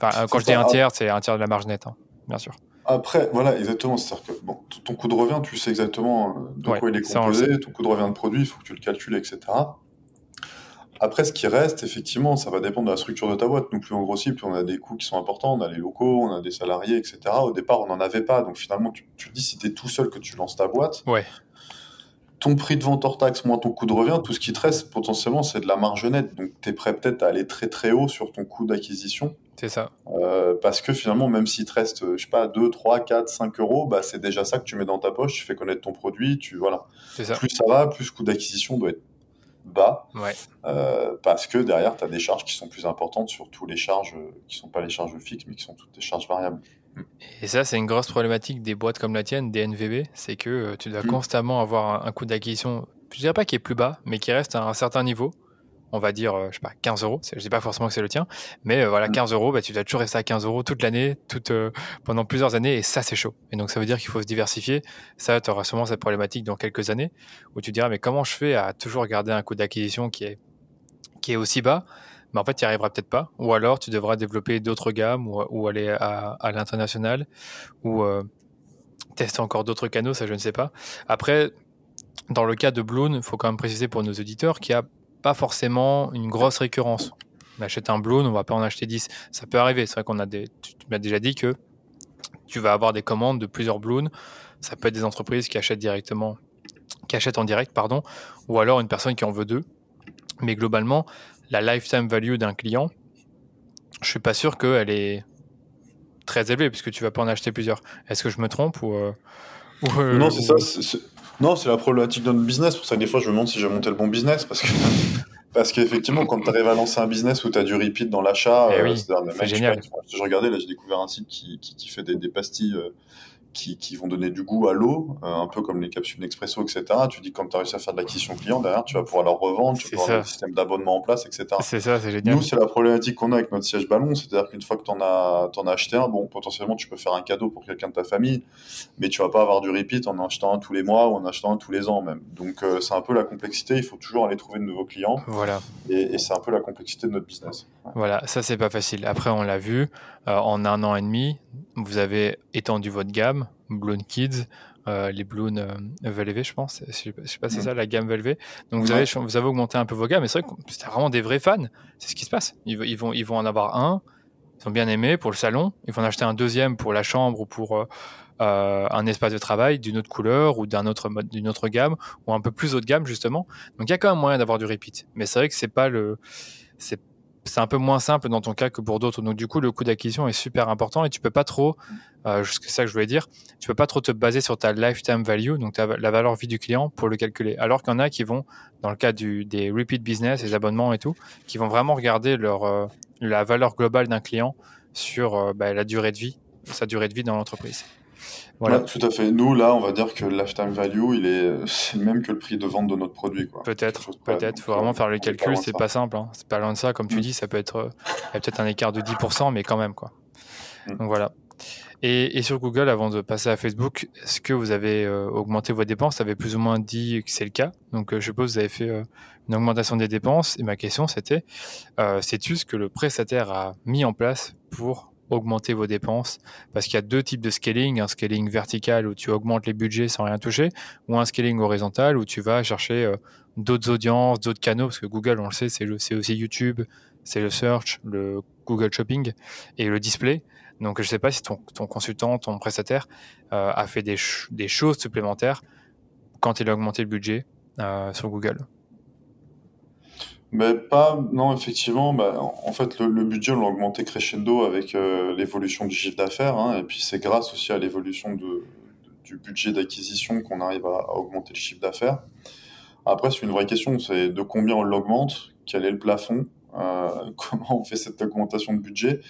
Enfin, quand je dis un tiers, c'est un tiers de la marge nette, hein, bien sûr. Après, voilà, exactement. C'est-à-dire que bon, ton coût de revient, tu sais exactement euh, de ouais, quoi il est composé, ton coût de revient de produit, il faut que tu le calcules, etc. Après, ce qui reste, effectivement, ça va dépendre de la structure de ta boîte. Nous, plus on grossit, plus on a des coûts qui sont importants, on a les locaux, on a des salariés, etc. Au départ, on n'en avait pas. Donc finalement, tu, tu te dis, si tu es tout seul que tu lances ta boîte, ouais. ton prix de vente hors taxe moins ton coût de revient, tout ce qui te reste potentiellement, c'est de la marge nette. Donc tu es prêt peut-être à aller très très haut sur ton coût d'acquisition. C'est ça. Euh, parce que finalement, même s'il te reste, je sais pas, 2, 3, 4, 5 euros, bah, c'est déjà ça que tu mets dans ta poche, tu fais connaître ton produit, tu, voilà. Ça. Plus ça va, plus le coût d'acquisition doit être bas. Ouais. Euh, parce que derrière, tu as des charges qui sont plus importantes, surtout les charges qui sont pas les charges fixes, mais qui sont toutes des charges variables. Et ça, c'est une grosse problématique des boîtes comme la tienne, des NVB, c'est que euh, tu dois mmh. constamment avoir un, un coût d'acquisition, je dirais pas qui est plus bas, mais qui reste à un certain niveau on va dire, euh, je sais pas, 15 euros. Je dis pas forcément que c'est le tien, mais euh, voilà, 15 euros, bah, tu dois toujours rester à 15 euros toute l'année, toute, euh, pendant plusieurs années, et ça, c'est chaud. Et donc, ça veut dire qu'il faut se diversifier. Ça, tu auras sûrement cette problématique dans quelques années, où tu diras, mais comment je fais à toujours garder un coût d'acquisition qui est, qui est aussi bas? Mais en fait, tu n'y arriveras peut-être pas. Ou alors, tu devras développer d'autres gammes, ou, ou, aller à, à l'international, ou euh, tester encore d'autres canaux, ça, je ne sais pas. Après, dans le cas de Bloon, il faut quand même préciser pour nos auditeurs qu'il y a pas forcément une grosse récurrence. On achète un blown, on va pas en acheter 10. Ça peut arriver. C'est vrai qu'on a des. Tu, m'as déjà dit que tu vas avoir des commandes de plusieurs blowns. Ça peut être des entreprises qui achètent directement, qui achètent en direct, pardon, ou alors une personne qui en veut deux. Mais globalement, la lifetime value d'un client, je suis pas sûr qu'elle est très élevée puisque tu vas pas en acheter plusieurs. Est-ce que je me trompe ou, euh, euh, Non, c'est ça. Non, c'est la problématique de notre business. Pour ça, des fois, je me demande si j'ai monté le bon business parce que. Parce qu'effectivement, quand tu arrives à lancer un business où tu as du repeat dans l'achat, eh c'est génial. Je, regardais, là, j'ai découvert un site qui, qui, fait des, des pastilles qui, vont donner du goût à l'eau, euh, un peu comme les capsules Nespresso, etc. Tu dis quand tu as réussi à faire de l'acquisition client, derrière, tu vas pouvoir leur revendre, tu vas avoir un système d'abonnement en place, etc. C'est ça, c'est génial. Nous, c'est la problématique qu'on a avec notre siège ballon, c'est-à-dire qu'une fois que tu en, as, en as acheté un, bon, potentiellement, tu peux faire un cadeau pour quelqu'un de ta famille, mais tu vas pas avoir du repeat en achetant un tous les mois ou en achetant un tous les ans même. Donc, euh, c'est un peu la complexité, il faut toujours aller trouver de nouveaux clients. Voilà. Et, c'est un peu la complexité de notre business. Voilà, ça, c'est pas facile. Après, on l'a vu, euh, en un an et demi, vous avez étendu votre gamme, Bloon Kids, euh, les Bloon euh, VLV, je pense. Je sais pas, si c'est ça, la gamme VLV. Donc vous, avez, vous avez augmenté un peu vos gammes, mais c'est vrai que c'est vraiment des vrais fans. C'est ce qui se passe. Ils, ils, vont, ils vont en avoir un, ils sont bien aimés pour le salon. Ils vont en acheter un deuxième pour la chambre ou pour euh, un espace de travail d'une autre couleur ou d'un autre mode, d'une autre gamme ou un peu plus haut de gamme justement. Donc il y a quand même moyen d'avoir du repeat. Mais c'est vrai que c'est pas le, c'est c'est un peu moins simple dans ton cas que pour d'autres. Donc du coup, le coût d'acquisition est super important et tu peux pas trop, euh, c'est ça que je voulais dire, tu peux pas trop te baser sur ta lifetime value, donc la valeur vie du client pour le calculer. Alors qu'il y en a qui vont, dans le cas des repeat business, les abonnements et tout, qui vont vraiment regarder leur, euh, la valeur globale d'un client sur euh, bah, la durée de vie, sa durée de vie dans l'entreprise. Voilà. tout à fait. Nous, là, on va dire que lifetime value, il est, c'est le même que le prix de vente de notre produit. Peut-être, peut-être. Il faut vraiment faire le calcul, c'est pas simple. Hein. C'est pas loin de ça. Comme tu mm. dis, ça peut être, euh, il y a peut-être un écart de 10%, mais quand même, quoi. Mm. Donc voilà. Et, sur Google, avant de passer à Facebook, est-ce que vous avez euh, augmenté vos dépenses? Vous avez plus ou moins dit que c'est le cas. Donc euh, je suppose que vous avez fait une augmentation des dépenses. Et ma question, c'était, sais-tu ce que le prestataire a mis en place pour augmenter vos dépenses parce qu'il y a deux types de scaling, un scaling vertical où tu augmentes les budgets sans rien toucher ou un scaling horizontal où tu vas chercher euh, d'autres audiences, d'autres canaux parce que Google, on le sait, c'est aussi YouTube, c'est le search, le Google Shopping et le display. Donc je ne sais pas si ton, consultant, ton prestataire euh, a fait des, choses supplémentaires quand il a augmenté le budget euh, sur Google. Mais pas, non, effectivement, bah, en fait, le, budget, on l'a augmenté crescendo avec euh, l'évolution du chiffre d'affaires, hein, et puis c'est grâce aussi à l'évolution du budget d'acquisition qu'on arrive à, augmenter le chiffre d'affaires. Après, c'est une vraie question, c'est de combien on l'augmente, quel est le plafond, euh, comment on fait cette augmentation de budget.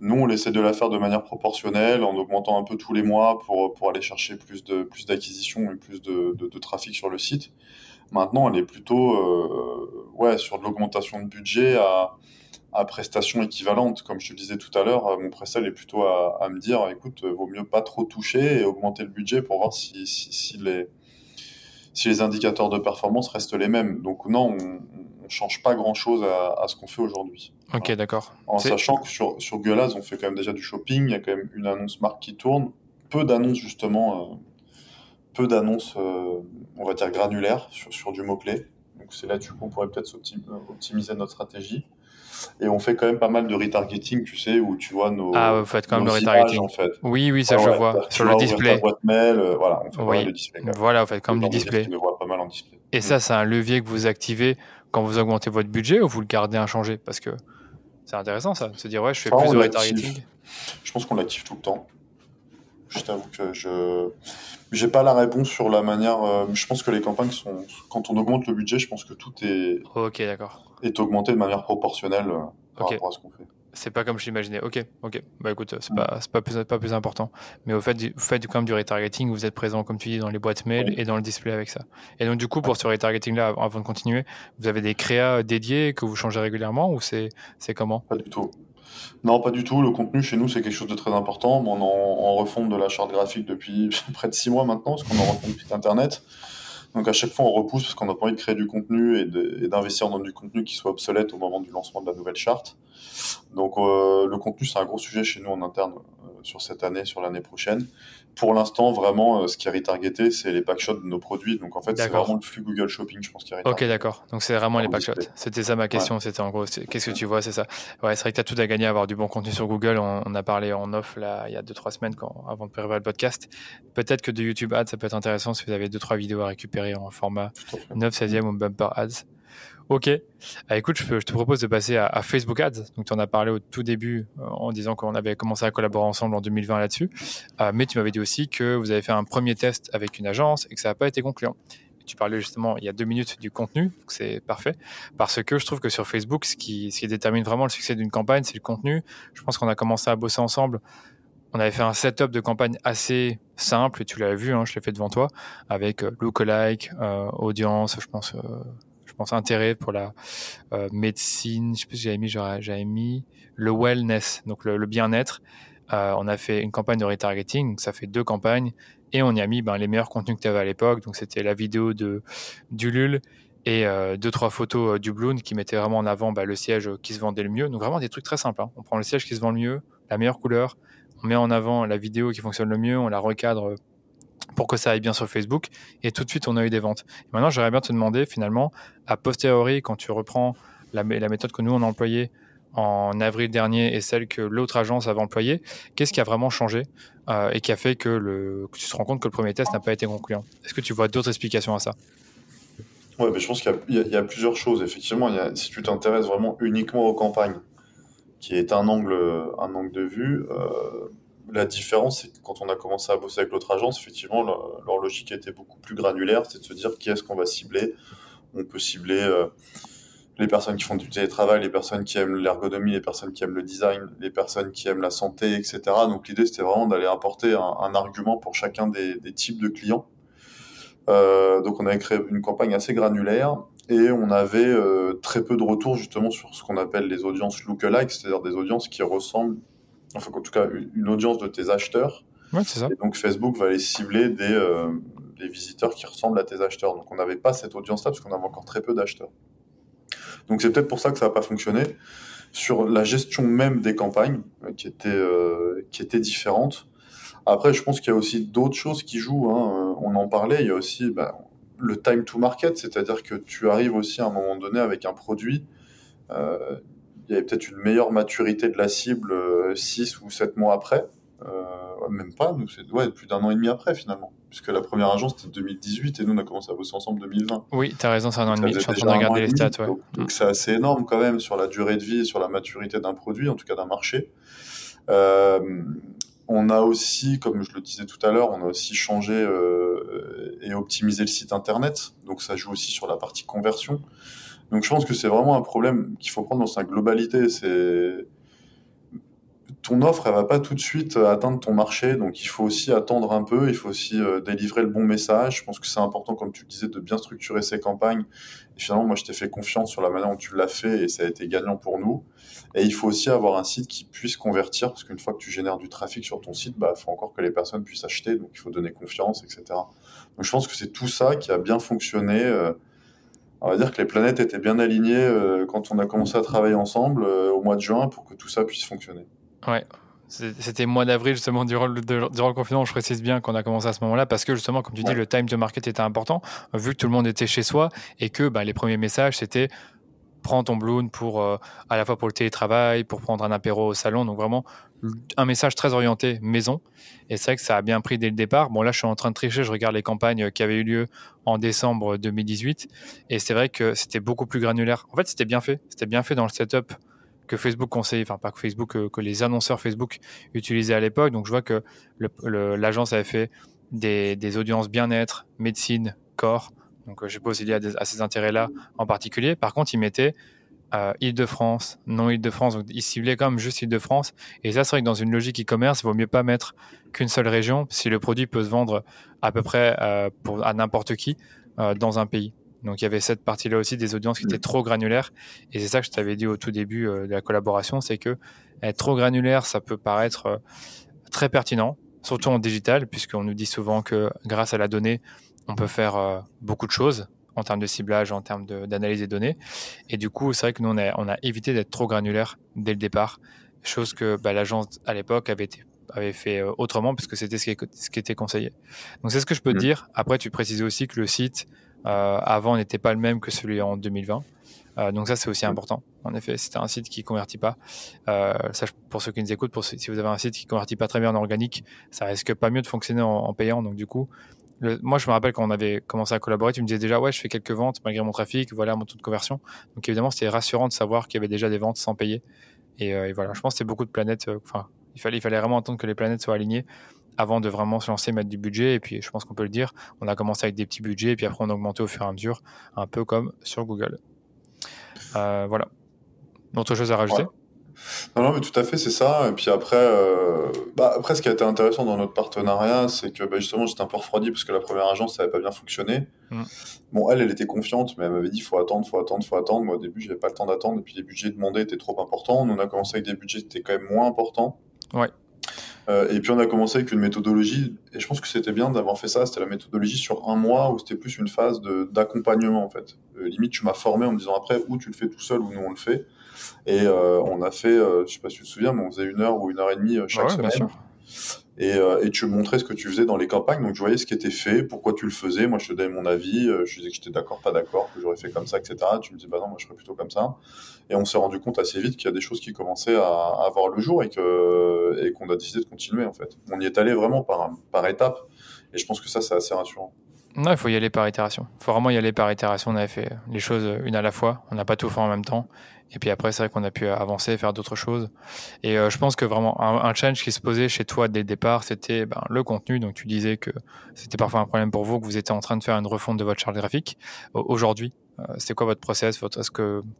Nous, on essaie de la faire de manière proportionnelle, en augmentant un peu tous les mois pour, pour aller chercher plus de plus et plus de trafic sur le site. Maintenant, elle est plutôt euh, ouais, sur de l'augmentation de budget à, à prestations équivalentes. Comme je te disais tout à l'heure, euh, mon prestat est plutôt à, me dire, écoute, vaut mieux pas trop toucher et augmenter le budget pour voir si, si, les, si les indicateurs de performance restent les mêmes. Donc non, on, ne change pas grand-chose à, ce qu'on fait aujourd'hui. Ok, d'accord. En sachant que sur, sur on fait quand même déjà du shopping, il y a quand même une annonce marque qui tourne, peu d'annonces justement, euh, peu d'annonces on va dire, granulaire sur, sur du mot-clé. Donc c'est là-dessus qu'on pourrait peut-être optimiser notre stratégie. Et on fait quand même pas mal de retargeting, tu sais, où tu vois nos. Ah, vous faites quand même le retargeting. en fait. Oui, oui, ça je vois. Sur le display. Boîte mail, euh, voilà, on fait oui. de display. Voilà, vous faites comme du display. pas mal en display. Et ça, c'est un levier que vous activez quand vous augmentez votre budget ou vous le gardez inchangé? Parce que c'est intéressant ça, de se dire, ouais, je fais plus de retargeting. Je pense qu'on l'active tout le temps. Je t'avoue que je j'ai pas la réponse sur la manière. Euh, je pense que les campagnes sont. Quand on augmente le budget, je pense que tout est. Ok, d'accord. Est augmenté de manière proportionnelle euh, par rapport à ce qu'on fait. C'est pas comme je l'imaginais. Ok, ok. Bah écoute, c'est pas, pas, plus, pas plus important. Mais au fait, vous faites quand même du retargeting, vous êtes présent, comme tu dis, dans les boîtes mail et dans le display avec ça. Et donc, du coup, pour ce retargeting-là, avant de continuer, vous avez des créas dédiés que vous changez régulièrement ou c'est comment? Pas du tout. Non, pas du tout. Le contenu chez nous, c'est quelque chose de très important. On en, refonte de la charte graphique depuis près de six mois maintenant, parce qu'on en refonte site internet. Donc à chaque fois, on repousse parce qu'on n'a pas envie de créer du contenu et d'investir dans du contenu qui soit obsolète au moment du lancement de la nouvelle charte. Donc euh, le contenu, c'est un gros sujet chez nous en interne sur cette année, sur l'année prochaine. Pour l'instant, vraiment, euh, ce qui est retargeté, c'est les packshots de nos produits. Donc en fait, c'est vraiment le flux Google Shopping, je pense, qui est retargeté. Ok, d'accord. Donc c'est vraiment les packshots. C'était ça ma question. C'était en gros, qu'est-ce que tu vois, c'est ça? Ouais, c'est vrai que tu as tout à gagner à avoir du bon contenu sur Google. On, a parlé en off là, il y a 2-3 semaines quand, avant de préparer le podcast. Peut-être que de YouTube Ads, ça peut être intéressant si vous avez 2-3 vidéos à récupérer en format 9, 16e ou bumper ads. Ok. Ah, écoute, je, te propose de passer à, Facebook Ads. Donc, tu en as parlé au tout début euh, en disant qu'on avait commencé à collaborer ensemble en 2020 là-dessus. Euh, mais tu m'avais dit aussi que vous avez fait un premier test avec une agence et que ça n'a pas été concluant. Tu parlais justement il y a deux minutes du contenu, c'est parfait. Parce que je trouve que sur Facebook, ce qui, détermine vraiment le succès d'une campagne, c'est le contenu. Je pense qu'on a commencé à bosser ensemble on avait fait un setup de campagne assez simple, et tu l'as vu, hein, je l'ai fait devant toi, avec euh, lookalike, euh, audience, je pense, intérêt pour la euh, médecine. Je sais plus si j'avais mis, j'avais mis le wellness, donc le, bien-être. Euh, on a fait une campagne de retargeting, ça fait deux campagnes, et on y a mis ben, les meilleurs contenus que tu avais à l'époque. Donc c'était la vidéo de d'Ulule et euh, deux trois photos du Bloon qui mettaient vraiment en avant ben, le siège qui se vendait le mieux. Donc vraiment des trucs très simples. Hein. On prend le siège qui se vend le mieux, la meilleure couleur, on met en avant la vidéo qui fonctionne le mieux, on la recadre pour que ça aille bien sur Facebook. Et tout de suite, on a eu des ventes. maintenant, j'aimerais bien te demander, finalement, a posteriori, quand tu reprends la, méthode que nous, on a employée en avril dernier et celle que l'autre agence avait employée, qu'est-ce qui a vraiment changé euh, et qui a fait que, tu te rends compte que le premier test n'a pas été concluant? Est-ce que tu vois d'autres explications à ça? Oui, mais je pense qu'il y, a plusieurs choses. Effectivement, si tu t'intéresses vraiment uniquement aux campagnes, qui est un angle, un angle de vue, euh, la différence, c'est que quand on a commencé à bosser avec l'autre agence, effectivement, leur, logique était beaucoup plus granulaire, c'est de se dire qui est-ce qu'on va cibler. On peut cibler euh, les personnes qui font du télétravail, les personnes qui aiment l'ergonomie, les personnes qui aiment le design, les personnes qui aiment la santé, etc. Donc l'idée, c'était vraiment d'aller apporter un, argument pour chacun des, types de clients. Euh, donc on avait créé une campagne assez granulaire et on avait euh, très peu de retours justement sur ce qu'on appelle les audiences lookalike, c'est-à-dire des audiences qui ressemblent enfin en tout cas une audience de tes acheteurs. Ouais, c'est ça. Et donc Facebook va aller cibler des, euh, des, visiteurs qui ressemblent à tes acheteurs. Donc on n'avait pas cette audience-là parce qu'on avait encore très peu d'acheteurs. Donc c'est peut-être pour ça que ça n'a pas fonctionné. Sur la gestion même des campagnes, euh, qui était, euh, qui était différente. Après, je pense qu'il y a aussi d'autres choses qui jouent. Hein. On en parlait, il y a aussi bah, le time to market, c'est-à-dire que tu arrives aussi à un moment donné avec un produit. Euh, il y avait peut-être une meilleure maturité de la cible 6 euh, ou 7 mois après. Euh, même pas, nous, c'est ouais, plus d'un an et demi après finalement. Puisque la première agence c'était 2018 et nous on a commencé à bosser ensemble 2020. Oui, tu as raison, c'est un an et demi. Je suis en train de regarder les stats. Ouais. Donc, mm. c'est assez énorme quand même sur la durée de vie et sur la maturité d'un produit, en tout cas d'un marché. Euh, on a aussi, comme je le disais tout à l'heure, on a aussi changé euh, et optimisé le site internet. Donc ça joue aussi sur la partie conversion. Donc je pense que c'est vraiment un problème qu'il faut prendre dans sa globalité. C'est ton offre, elle va pas tout de suite atteindre ton marché, donc il faut aussi attendre un peu, il faut aussi euh, délivrer le bon message. Je pense que c'est important, comme tu le disais, de bien structurer ses campagnes. Et finalement, moi, je t'ai fait confiance sur la manière dont tu l'as fait et ça a été gagnant pour nous. Et il faut aussi avoir un site qui puisse convertir, parce qu'une fois que tu génères du trafic sur ton site, bah, il faut encore que les personnes puissent acheter, donc il faut donner confiance, etc. Donc je pense que c'est tout ça qui a bien fonctionné. Euh, on va dire que les planètes étaient bien alignées euh, quand on a commencé à travailler ensemble euh, au mois de juin pour que tout ça puisse fonctionner. Ouais. C'était mois d'avril, justement, durant le, durant le confinement, je précise bien qu'on a commencé à ce moment-là, parce que justement, comme tu dis, le time to market était important, vu que tout le monde était chez soi et que bah, les premiers messages, c'était prends ton Bloom pour euh, à la fois pour le télétravail, pour prendre un apéro au salon. Donc vraiment un message très orienté maison. Et c'est vrai que ça a bien pris dès le départ. Bon là, je suis en train de tricher. Je regarde les campagnes qui avaient eu lieu en décembre 2018, et c'est vrai que c'était beaucoup plus granulaire. En fait, c'était bien fait. C'était bien fait dans le setup que Facebook conseillait, enfin pas que Facebook, que, que les annonceurs Facebook utilisaient à l'époque. Donc je vois que l'agence avait fait des, audiences bien-être, médecine, corps donc, euh, je suppose qu'il y a à ces intérêts-là en particulier. Par contre, il euh, Île-de-France, non Île-de-France. Donc, il ciblait quand même juste Île-de-France. Et ça, c'est vrai que dans une logique e-commerce, il vaut mieux pas mettre qu'une seule région si le produit peut se vendre à peu près euh, pour, à n'importe qui dans un pays. Donc, il y avait cette partie-là aussi des audiences qui étaient trop granulaires. Et c'est ça que je t'avais dit au tout début de la collaboration, c'est que être trop granulaire, ça peut paraître très pertinent, surtout en digital, puisqu'on nous dit souvent que grâce à la donnée, on peut faire euh, beaucoup de choses en termes de ciblage, en termes d'analyse des données. Et du coup, c'est vrai que nous, on a, on a évité d'être trop granulaire dès le départ, chose que bah, l'agence à l'époque avait, avait fait euh, autrement, puisque c'était ce, ce, qui était conseillé. Donc c'est ce que je peux te mmh. dire. Après, tu précisais aussi que le site euh, avant n'était pas le même que celui en 2020. donc ça, c'est aussi mmh. important. En effet, c'était un site qui convertit pas. ça, pour ceux qui nous écoutent, pour, si vous avez un site qui convertit pas très bien en organique, ça risque pas mieux de fonctionner en, en payant. Donc du coup, moi, je me rappelle quand on avait commencé à collaborer, tu me disais déjà, ouais, je fais quelques ventes malgré mon trafic, voilà mon taux de conversion. Donc évidemment, c'était rassurant de savoir qu'il y avait déjà des ventes sans payer. Et, euh, voilà, je pense que c'est beaucoup de planètes. Euh, enfin, il fallait, il fallait vraiment attendre que les planètes soient alignées avant de vraiment se lancer, mettre du budget. Et puis, je pense qu'on peut le dire, on a commencé avec des petits budgets, et puis après, on a augmenté au fur et à mesure, un peu comme sur Google. Euh, voilà. Autre chose à rajouter? Non, non, mais tout à fait, c'est ça. Et puis après, euh, bah, après, ce qui a été intéressant dans notre partenariat, c'est que bah, justement, j'étais un peu refroidi parce que la première agence, ça n'avait pas bien fonctionné. Mm. Bon, elle, elle était confiante, mais elle m'avait dit, faut attendre, faut attendre, faut attendre. Moi, au début, j'avais pas le temps d'attendre. Et puis, les budgets demandés étaient trop importants. on a commencé avec des budgets qui étaient quand même moins importants. Ouais. Euh, et puis on a commencé avec une méthodologie, et je pense que c'était bien d'avoir fait ça, c'était la méthodologie sur un mois où c'était plus une phase d'accompagnement en fait. Euh, limite, tu m'as formé en me disant après, où tu le fais tout seul ou nous on le fait. Et euh, on a fait, euh, je sais pas si tu te souviens, mais on faisait une heure ou une heure et demie euh, chaque semaine. Et, et, tu montrais ce que tu faisais dans les campagnes, donc je voyais ce qui était fait, pourquoi tu le faisais. Moi, je te donnais mon avis, je disais que j'étais d'accord, pas d'accord, que j'aurais fait comme ça, etc. Tu me disais, bah non, moi, je ferais plutôt comme ça. Et on s'est rendu compte assez vite qu'il y a des choses qui commençaient à, à voir le jour et que et qu'on a décidé de continuer en fait. On y est allé vraiment par par étapes, et je pense que ça, c'est assez rassurant. Non, il faut y aller par itération. Il faut vraiment y aller par itération. On avait fait les choses une à la fois. On n'a pas tout fait en même temps. Et puis après, c'est vrai qu'on a pu avancer, faire d'autres choses. Et euh, je pense que vraiment, un, challenge qui se posait chez toi dès le départ, c'était ben, le contenu. Donc tu disais que c'était parfois un problème pour vous, que vous étiez en train de faire une refonte de votre charte graphique. Aujourd'hui, euh, c'est quoi votre process?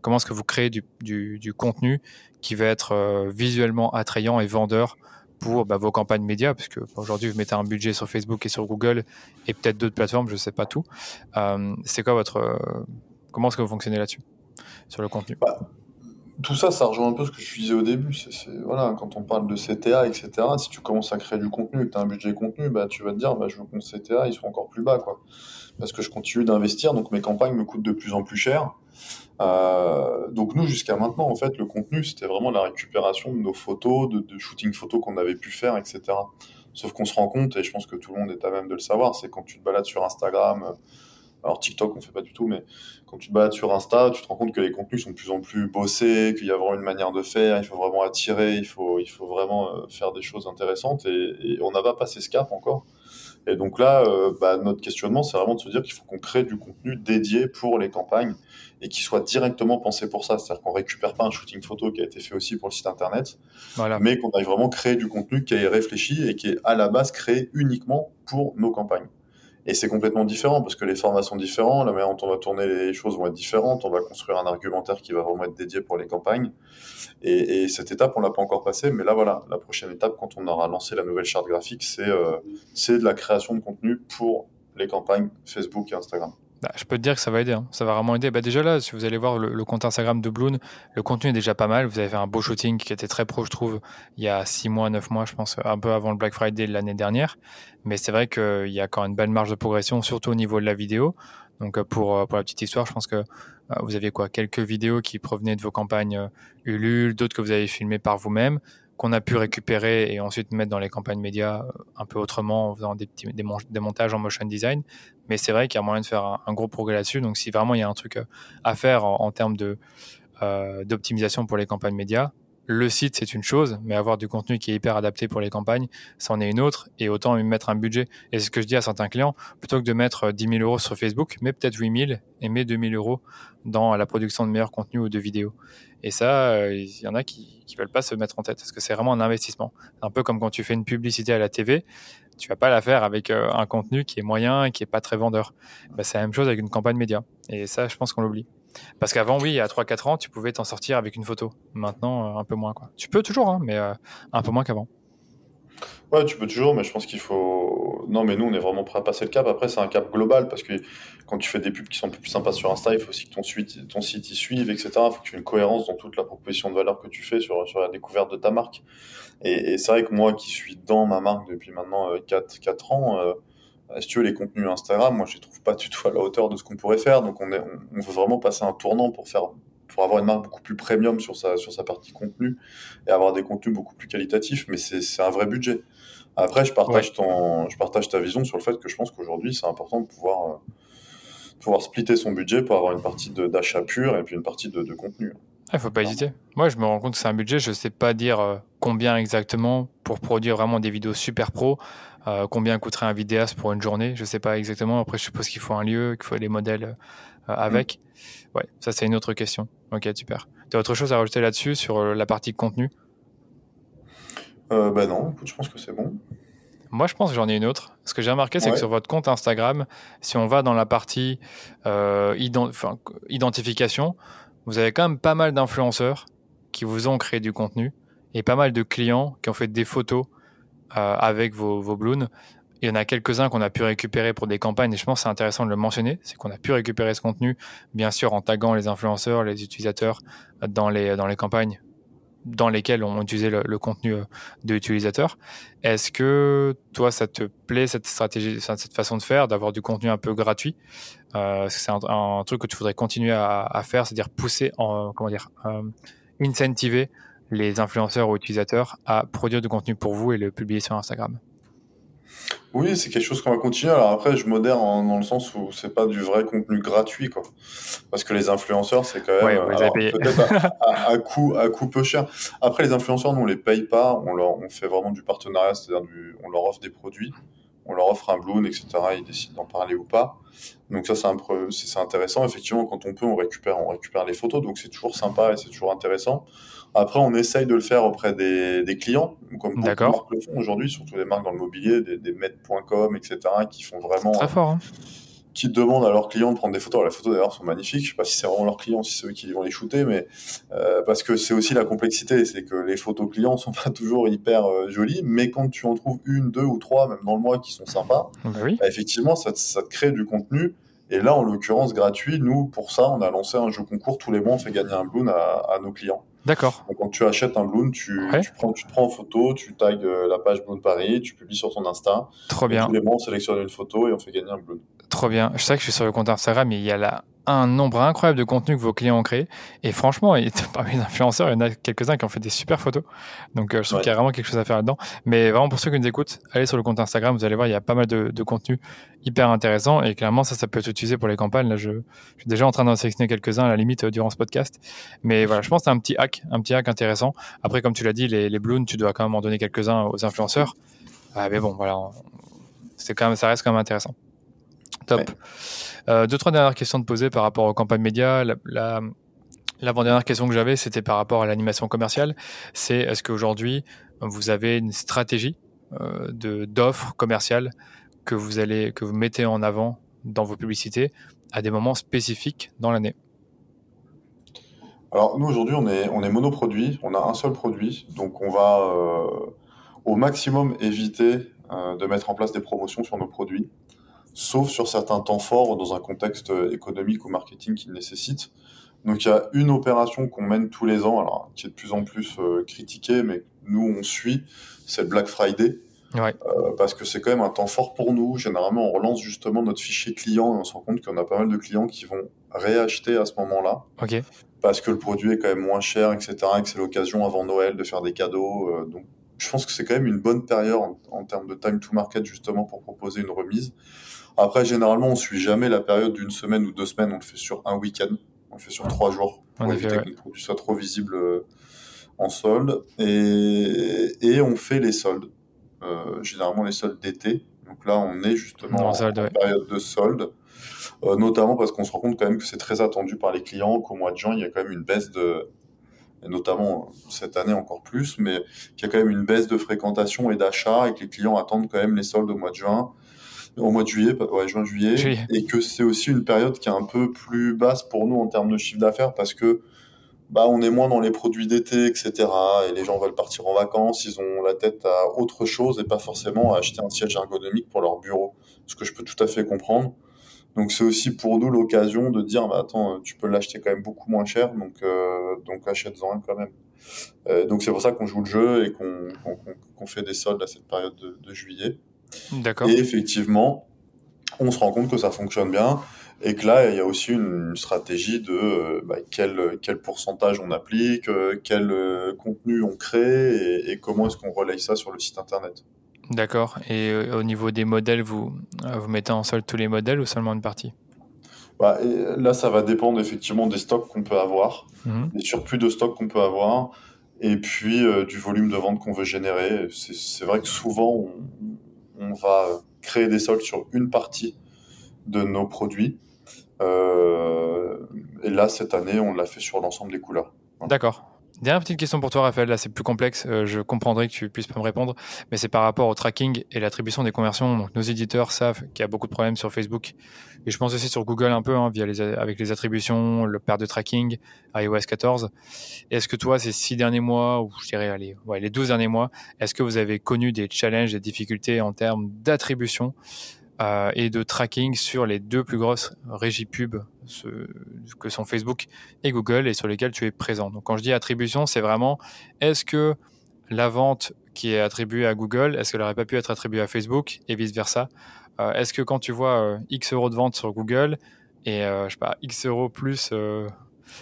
Comment est-ce que vous créez du contenu qui va être euh, visuellement attrayant et vendeur pour bah, vos campagnes médias, parce que aujourd'hui vous mettez un budget sur Facebook et sur Google et peut-être d'autres plateformes, je ne sais pas tout. Euh, c'est quoi votre, euh, comment est-ce que vous fonctionnez là-dessus sur le contenu? Bah, Tout ça, ça rejoint un peu ce que je disais au début. Voilà, quand on parle de CTA, etc. Si tu commences à créer du contenu que tu as un budget contenu, bah, tu vas te dire, bah, je veux que mon CTA il soit encore plus bas, quoi. Parce que je continue d'investir, donc mes campagnes me coûtent de plus en plus cher. Euh, donc nous, jusqu'à maintenant, en fait, le contenu, c'était vraiment la récupération de nos photos, de, shooting photos qu'on avait pu faire, etc. Sauf qu'on se rend compte, et je pense que tout le monde est à même de le savoir, c'est quand tu te balades sur Instagram, euh, alors TikTok on fait pas du tout, mais quand tu te balades sur Insta, tu te rends compte que les contenus sont de plus en plus bossés, qu'il y a vraiment une manière de faire, il faut vraiment attirer, il faut, il faut vraiment euh, faire des choses intéressantes, et on n'a pas passé ce cap encore. Et donc là, euh, bah, notre questionnement, c'est vraiment de se dire qu'il faut qu'on crée du contenu dédié pour les campagnes et qui soit directement pensé pour ça. C'est-à-dire qu'on récupère pas un shooting photo qui a été fait aussi pour le site internet, mais qu'on aille vraiment créer du contenu qui est réfléchi et qui est à la base créé uniquement pour nos campagnes. Et c'est complètement différent parce que les formats sont différents, la manière dont on va tourner les choses vont être différentes, on va construire un argumentaire qui va vraiment être dédié pour les campagnes. Et, cette étape, on l'a pas encore passée, mais là voilà, la prochaine étape, quand on aura lancé la nouvelle charte graphique, c'est euh, de la création de contenu pour les campagnes Facebook et Instagram. Bah, je peux te dire que ça va aider, hein. ça va vraiment aider. Bah, déjà là, si vous allez voir le, compte Instagram de Bloon, le contenu est déjà pas mal. Vous avez fait un beau shooting qui était très pro, je trouve, il y a 6 mois, 9 mois, je pense, un peu avant le Black Friday de l'année dernière. Mais c'est vrai qu'il y a quand même une belle marge de progression, surtout au niveau de la vidéo. Donc euh, pour, euh, pour la petite histoire, je pense que euh, vous aviez quoi Quelques vidéos qui provenaient de vos campagnes Ulule, d'autres que vous avez filmées par vous-même qu'on a pu récupérer et ensuite mettre dans les campagnes médias un peu autrement en faisant des, petits, des, montages en motion design. Mais c'est vrai qu'il y a moyen de faire un, gros progrès là-dessus. Donc si vraiment il y a un truc euh, à faire en, termes de, euh, d'optimisation pour les campagnes médias, le site, c'est une chose, mais avoir du contenu qui est hyper adapté pour les campagnes, c'en est une autre, et autant mettre un budget. Et c'est ce que je dis à certains clients, plutôt que de mettre 10 000 euros sur Facebook, mais peut-être 8 000 et mets 2 000 euros dans la production de meilleurs contenus ou de vidéos. Et ça, euh, il y en a qui ne veulent pas se mettre en tête, parce que c'est vraiment un investissement. Un peu comme quand tu fais une publicité à la TV, tu vas pas la faire avec euh, un contenu qui est moyen et qui est pas très vendeur. Bah, c'est la même chose avec une campagne média. Et ça, je pense qu'on l'oublie. Parce qu'avant, oui, il y a 3-4 ans, tu pouvais t'en sortir avec une photo. Maintenant, euh, un peu moins. Quoi. Tu peux toujours, hein, mais euh, un peu moins qu'avant. Ouais, tu peux toujours, mais je pense qu'il faut. Non, mais nous, on est vraiment prêt à passer le cap. Après, c'est un cap global parce que quand tu fais des pubs qui sont plus sympas sur Insta, il faut aussi que ton, suite, ton site y suive, etc. Il faut que tu aies une cohérence dans toute la proposition de valeur que tu fais sur, sur la découverte de ta marque. Et, c'est vrai que moi qui suis dans ma marque depuis maintenant 4, euh, 4 ans, si tu veux, les contenus Instagram, moi, je les trouve pas du tout à la hauteur de ce qu'on pourrait faire. Donc, on, est, on, veut vraiment passer un tournant pour faire, pour avoir une marque beaucoup plus premium sur sa, sur sa partie contenu et avoir des contenus beaucoup plus qualitatifs. Mais c'est un vrai budget. Après, je partage ton, je partage ta vision sur le fait que je pense qu'aujourd'hui, c'est important de pouvoir, euh, pouvoir splitter son budget pour avoir une partie d'achat pur et puis une partie de, de contenu. Il ne faut pas hésiter. Moi, je me rends compte que c'est un budget. Je ne sais pas dire euh, combien exactement pour produire vraiment des vidéos super pro. Euh, combien coûterait un vidéaste pour une journée Je ne sais pas exactement. Après, je suppose qu'il faut un lieu, qu'il faut des modèles euh, avec. Mm. Ouais, ça, c'est une autre question. Ok, super. Tu as autre chose à rajouter là-dessus sur la partie contenu? Euh, Bah non, je pense que c'est bon. Moi, je pense que j'en ai une autre. Ce que j'ai remarqué, c'est que sur votre compte Instagram, si on va dans la partie identification, vous avez quand même pas mal d'influenceurs qui vous ont créé du contenu et pas mal de clients qui ont fait des photos euh, avec vos, vos balloons. Il y en a quelques-uns qu'on a pu récupérer pour des campagnes et je pense que c'est intéressant de le mentionner, c'est qu'on a pu récupérer ce contenu, bien sûr en taguant les influenceurs, les utilisateurs dans les, dans les campagnes dans lesquels on utilisait le, contenu euh, de l'utilisateur. Est-ce que toi, ça te plaît cette stratégie, cette façon de faire, d'avoir du contenu un peu gratuit? Euh, C'est un, truc que tu voudrais continuer à, faire, c'est-à-dire pousser, en, comment dire, euh, incentiver les influenceurs ou utilisateurs à produire du contenu pour vous et le publier sur Instagram? Oui, c'est quelque chose qu'on va continuer. Alors après, je modère dans le sens où c'est pas du vrai contenu gratuit, quoi. Parce que les influenceurs, c'est quand même peut-être à, coût, à coût peu cher. Après, les influenceurs, nous, on les paye pas. On leur, on fait vraiment du partenariat, c'est-à-dire on leur offre des produits, on leur offre un bloom, etc. Ils décident d'en parler ou pas. Donc ça, c'est un c'est intéressant. Effectivement, quand on peut, on récupère, on récupère les photos. Donc c'est toujours sympa et c'est toujours intéressant. Après, on essaye de le faire auprès des, des clients, comme beaucoup de marques le font aujourd'hui, surtout les marques dans le mobilier, des, des med.com, etc., qui font vraiment. Très fort. Hein. Qui demandent à leurs clients de prendre des photos. les photos d'ailleurs sont magnifiques. Je sais pas si c'est vraiment leurs clients, si c'est eux qui vont les shooter, mais euh, parce que c'est aussi la complexité, c'est que les photos clients sont pas toujours hyper euh, jolies, mais quand tu en trouves une, deux ou trois, même dans le mois, qui sont sympas, bah oui. bah, effectivement, ça, ça te crée du contenu et là, en l'occurrence, gratuit, nous, pour ça, on a lancé un jeu concours. Tous les mois, on fait gagner un balloon à, nos clients. D'accord. Donc, quand tu achètes un balloon, tu, tu, prends, tu te prends en photo, tu tags euh, la page Balloon Paris, tu publies sur ton Insta. Trop bien. Tous les mois, on sélectionne une photo et on fait gagner un balloon. Trop bien. Je sais que je suis sur le compte Instagram, mais il y a là un nombre incroyable de contenus que vos clients ont créé. Et franchement, parmi les influenceurs, il y en a quelques-uns qui ont fait des super photos. Donc, euh, je trouve qu'il y a vraiment quelque chose à faire là-dedans. Mais vraiment, pour ceux qui nous écoutent, allez sur le compte Instagram, vous allez voir, il y a pas mal de, de contenus hyper intéressants. Et clairement, ça, ça peut être utilisé pour les campagnes. Là, je, suis déjà en train d'en sélectionner quelques-uns à la limite euh, durant ce podcast. Mais voilà, je pense que c'est un petit hack, un petit hack intéressant. Après, comme tu l'as dit, les, les balloons, tu dois quand même en donner quelques-uns aux influenceurs. Ah, mais bon, voilà, c'est quand même, ça reste quand même intéressant. Top. Euh, deux, trois dernières questions de poser par rapport aux campagnes médias. La, l'avant-dernière question que j'avais, c'était par rapport à l'animation commerciale. C'est est-ce qu'aujourd'hui, vous avez une stratégie euh, de, d'offres commerciales que vous, allez, que vous mettez en avant dans vos publicités à des moments spécifiques dans l'année? Alors, nous, aujourd'hui, on est, on est monoproduit. On a un seul produit. Donc, on va euh, au maximum éviter de mettre en place des promotions sur nos produits sauf sur certains temps forts dans un contexte économique ou marketing qui le nécessite. Donc il y a une opération qu'on mène tous les ans, alors qui est de plus en plus euh, critiquée, mais nous on suit, c'est le Black Friday. Ouais. Euh, parce que c'est quand même un temps fort pour nous. Généralement, on relance justement notre fichier client et on se rend compte qu'on a pas mal de clients qui vont réacheter à ce moment-là. Parce que le produit est quand même moins cher, etc. Et que c'est l'occasion avant Noël de faire des cadeaux. Euh, donc, je pense que c'est quand même une bonne période en, en, termes de time to market justement pour proposer une remise. Après, généralement, on suit jamais la période d'une semaine ou deux semaines. On le fait sur un week-end. On le fait sur trois jours pour éviter que le produit soit trop visible euh, en solde. Et, et on fait les soldes. Euh, généralement, les soldes d'été. Donc là, on est justement en, période de solde. Euh, notamment parce qu'on se rend compte quand même que c'est très attendu par les clients, qu'au mois de juin, il y a quand même une baisse de, et notamment cette année encore plus, mais qu'il y a quand même une baisse de fréquentation et d'achat et que les clients attendent quand même les soldes au mois de juin au mois de juillet, ouais, juin, juillet, et que c'est aussi une période qui est un peu plus basse pour nous en termes de chiffre d'affaires parce que bah, on est moins dans les produits d'été, etc. Et les gens veulent partir en vacances, ils ont la tête à autre chose et pas forcément à acheter un siège ergonomique pour leur bureau, ce que je peux tout à fait comprendre. Donc c'est aussi pour nous l'occasion de dire, bah, attends, tu peux l'acheter quand même beaucoup moins cher, donc, euh, donc achète-en un quand même. Euh, donc c'est pour ça qu'on joue le jeu et qu'on fait des soldes à cette période de, de juillet. D'accord. Et effectivement, on se rend compte que ça fonctionne bien et que là, il y a aussi une stratégie de euh, bah, quel, quel pourcentage on applique, euh, quel euh, contenu on crée et, comment est-ce qu'on relaye ça sur le site internet. D'accord. Et au niveau des modèles, vous, vous mettez en solde tous les modèles ou seulement une partie? Bah, Là, ça va dépendre effectivement des stocks qu'on peut avoir, mhm. des surplus de stocks qu'on peut avoir, et puis euh, du volume de vente qu'on veut générer. C'est vrai que souvent, on, va créer des soldes sur une partie de nos produits. Euh, et là, cette année, on l'a fait sur l'ensemble des couleurs. D'accord. Dernière petite question pour toi, Raphaël. Là, c'est plus complexe. Euh, je comprendrai que tu puisses pas me répondre, mais c'est par rapport au tracking et l'attribution des conversions. Nos éditeurs savent qu'il y a beaucoup de problèmes sur Facebook et je pense aussi sur Google un peu, hein, via les, avec les attributions, le père de tracking, iOS 14. Est-ce que toi, ces six derniers mois, ou je dirais, les 12 derniers mois, est-ce que vous avez connu des challenges, des difficultés en termes d'attribution? Euh, et de tracking sur les deux plus grosses régies pub que sont Facebook et Google et sur lesquelles tu es présent. Donc quand je dis attribution, c'est vraiment est-ce que la vente qui est attribuée à Google, est-ce qu'elle n'aurait pas pu être attribuée à Facebook et vice-versa? Euh, Est-ce que quand tu vois euh, X euros de vente sur Google et je sais pas, X euros plus...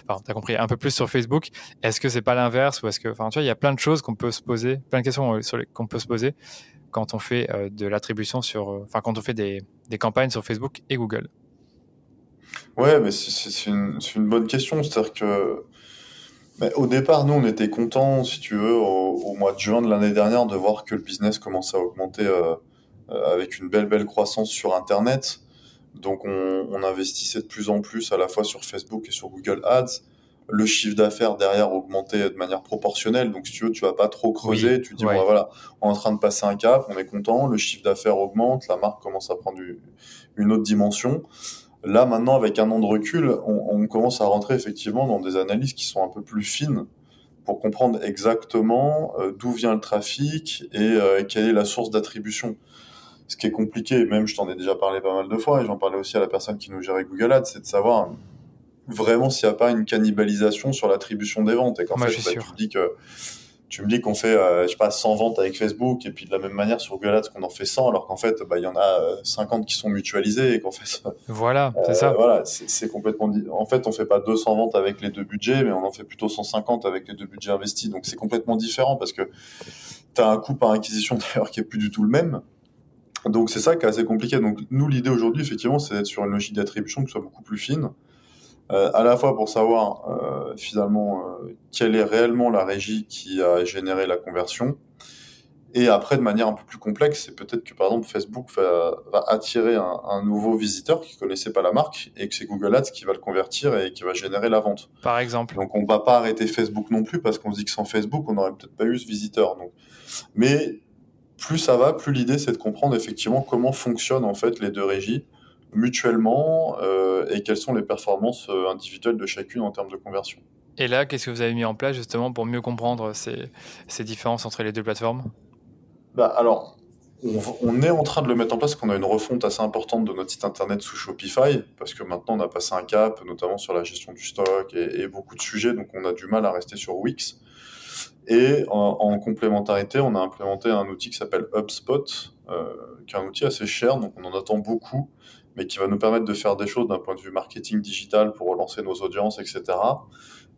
Enfin, tu as compris, un peu plus sur Facebook. Est-ce que c'est pas l'inverse ou est-ce que, enfin, tu vois, il y a plein de choses qu'on peut se poser, plein de questions qu'on peut se poser quand on fait euh, de l'attribution sur, euh, enfin quand on fait des, campagnes sur Facebook et Google Ouais, mais c'est une, bonne question. C'est-à-dire que au départ, nous, on était contents, si tu veux, au, mois de juin de l'année dernière, de voir que le business commençait à augmenter euh, avec une belle, belle croissance sur Internet. Donc, on, on, investissait de plus en plus à la fois sur Facebook et sur Google Ads le chiffre d'affaires derrière augmentait de manière proportionnelle. Donc, si tu veux, tu vas pas trop creuser. tu dis, voilà, on est en train de passer un cap, on est content, le chiffre d'affaires augmente, la marque commence à prendre une autre dimension. Là, maintenant, avec un an de recul, on, commence à rentrer effectivement dans des analyses qui sont un peu plus fines pour comprendre exactement euh, d'où vient le trafic et euh, quelle est la source d'attribution. Ce qui est compliqué, même je t'en ai déjà parlé pas mal de fois, et j'en parlais aussi à la personne qui nous gérait Google Ads, c'est de savoir vraiment s'il n'y a pas une cannibalisation sur l'attribution des ventes. Et fait, bah, tu me dis que tu me dis qu'on fait, euh, je sais pas, 100 ventes avec Facebook et puis de la même manière sur Google Ads qu'on en fait 100 alors qu'en fait, bah, il y en a 50 euh, qui sont mutualisés et qu'en fait. Voilà, c'est ça. Euh, voilà, c'est complètement En fait, on fait pas 200 ventes avec les deux budgets, mais on en fait plutôt 150 avec les deux budgets investis. Donc c'est complètement différent parce que tu as un coût par acquisition d'ailleurs qui est plus du tout le même. Donc c'est ça qui est assez compliqué. Donc nous, l'idée aujourd'hui, effectivement, c'est d'être sur une logique d'attribution qui soit beaucoup plus fine euh, à la fois pour savoir euh, finalement euh, quelle est réellement la régie qui a généré la conversion, et après de manière un peu plus complexe, c'est peut-être que par exemple Facebook va, va attirer un, un, nouveau visiteur qui connaissait pas la marque et que c'est Google Ads qui va le convertir et qui va générer la vente. Par exemple. Donc on va pas arrêter Facebook non plus parce qu'on se dit que sans Facebook on n'aurait peut-être pas eu ce visiteur. Donc, mais plus ça va, plus l'idée c'est de comprendre effectivement comment fonctionnent en fait les deux régies mutuellement euh, et quelles sont les performances euh, individuelles de chacune en termes de conversion. Et là, qu'est-ce que vous avez mis en place justement pour mieux comprendre ces, ces différences entre les deux plateformes? Bah, Alors, on, est en train de le mettre en place, qu'on a une refonte assez importante de notre site internet sous Shopify, parce que maintenant on a passé un cap, notamment sur la gestion du stock et, beaucoup de sujets, donc on a du mal à rester sur Wix. Et en, complémentarité, on a implémenté un outil qui s'appelle HubSpot, euh, qui est un outil assez cher, donc on en attend beaucoup, mais qui va nous permettre de faire des choses d'un point de vue marketing digital pour relancer nos audiences, etc.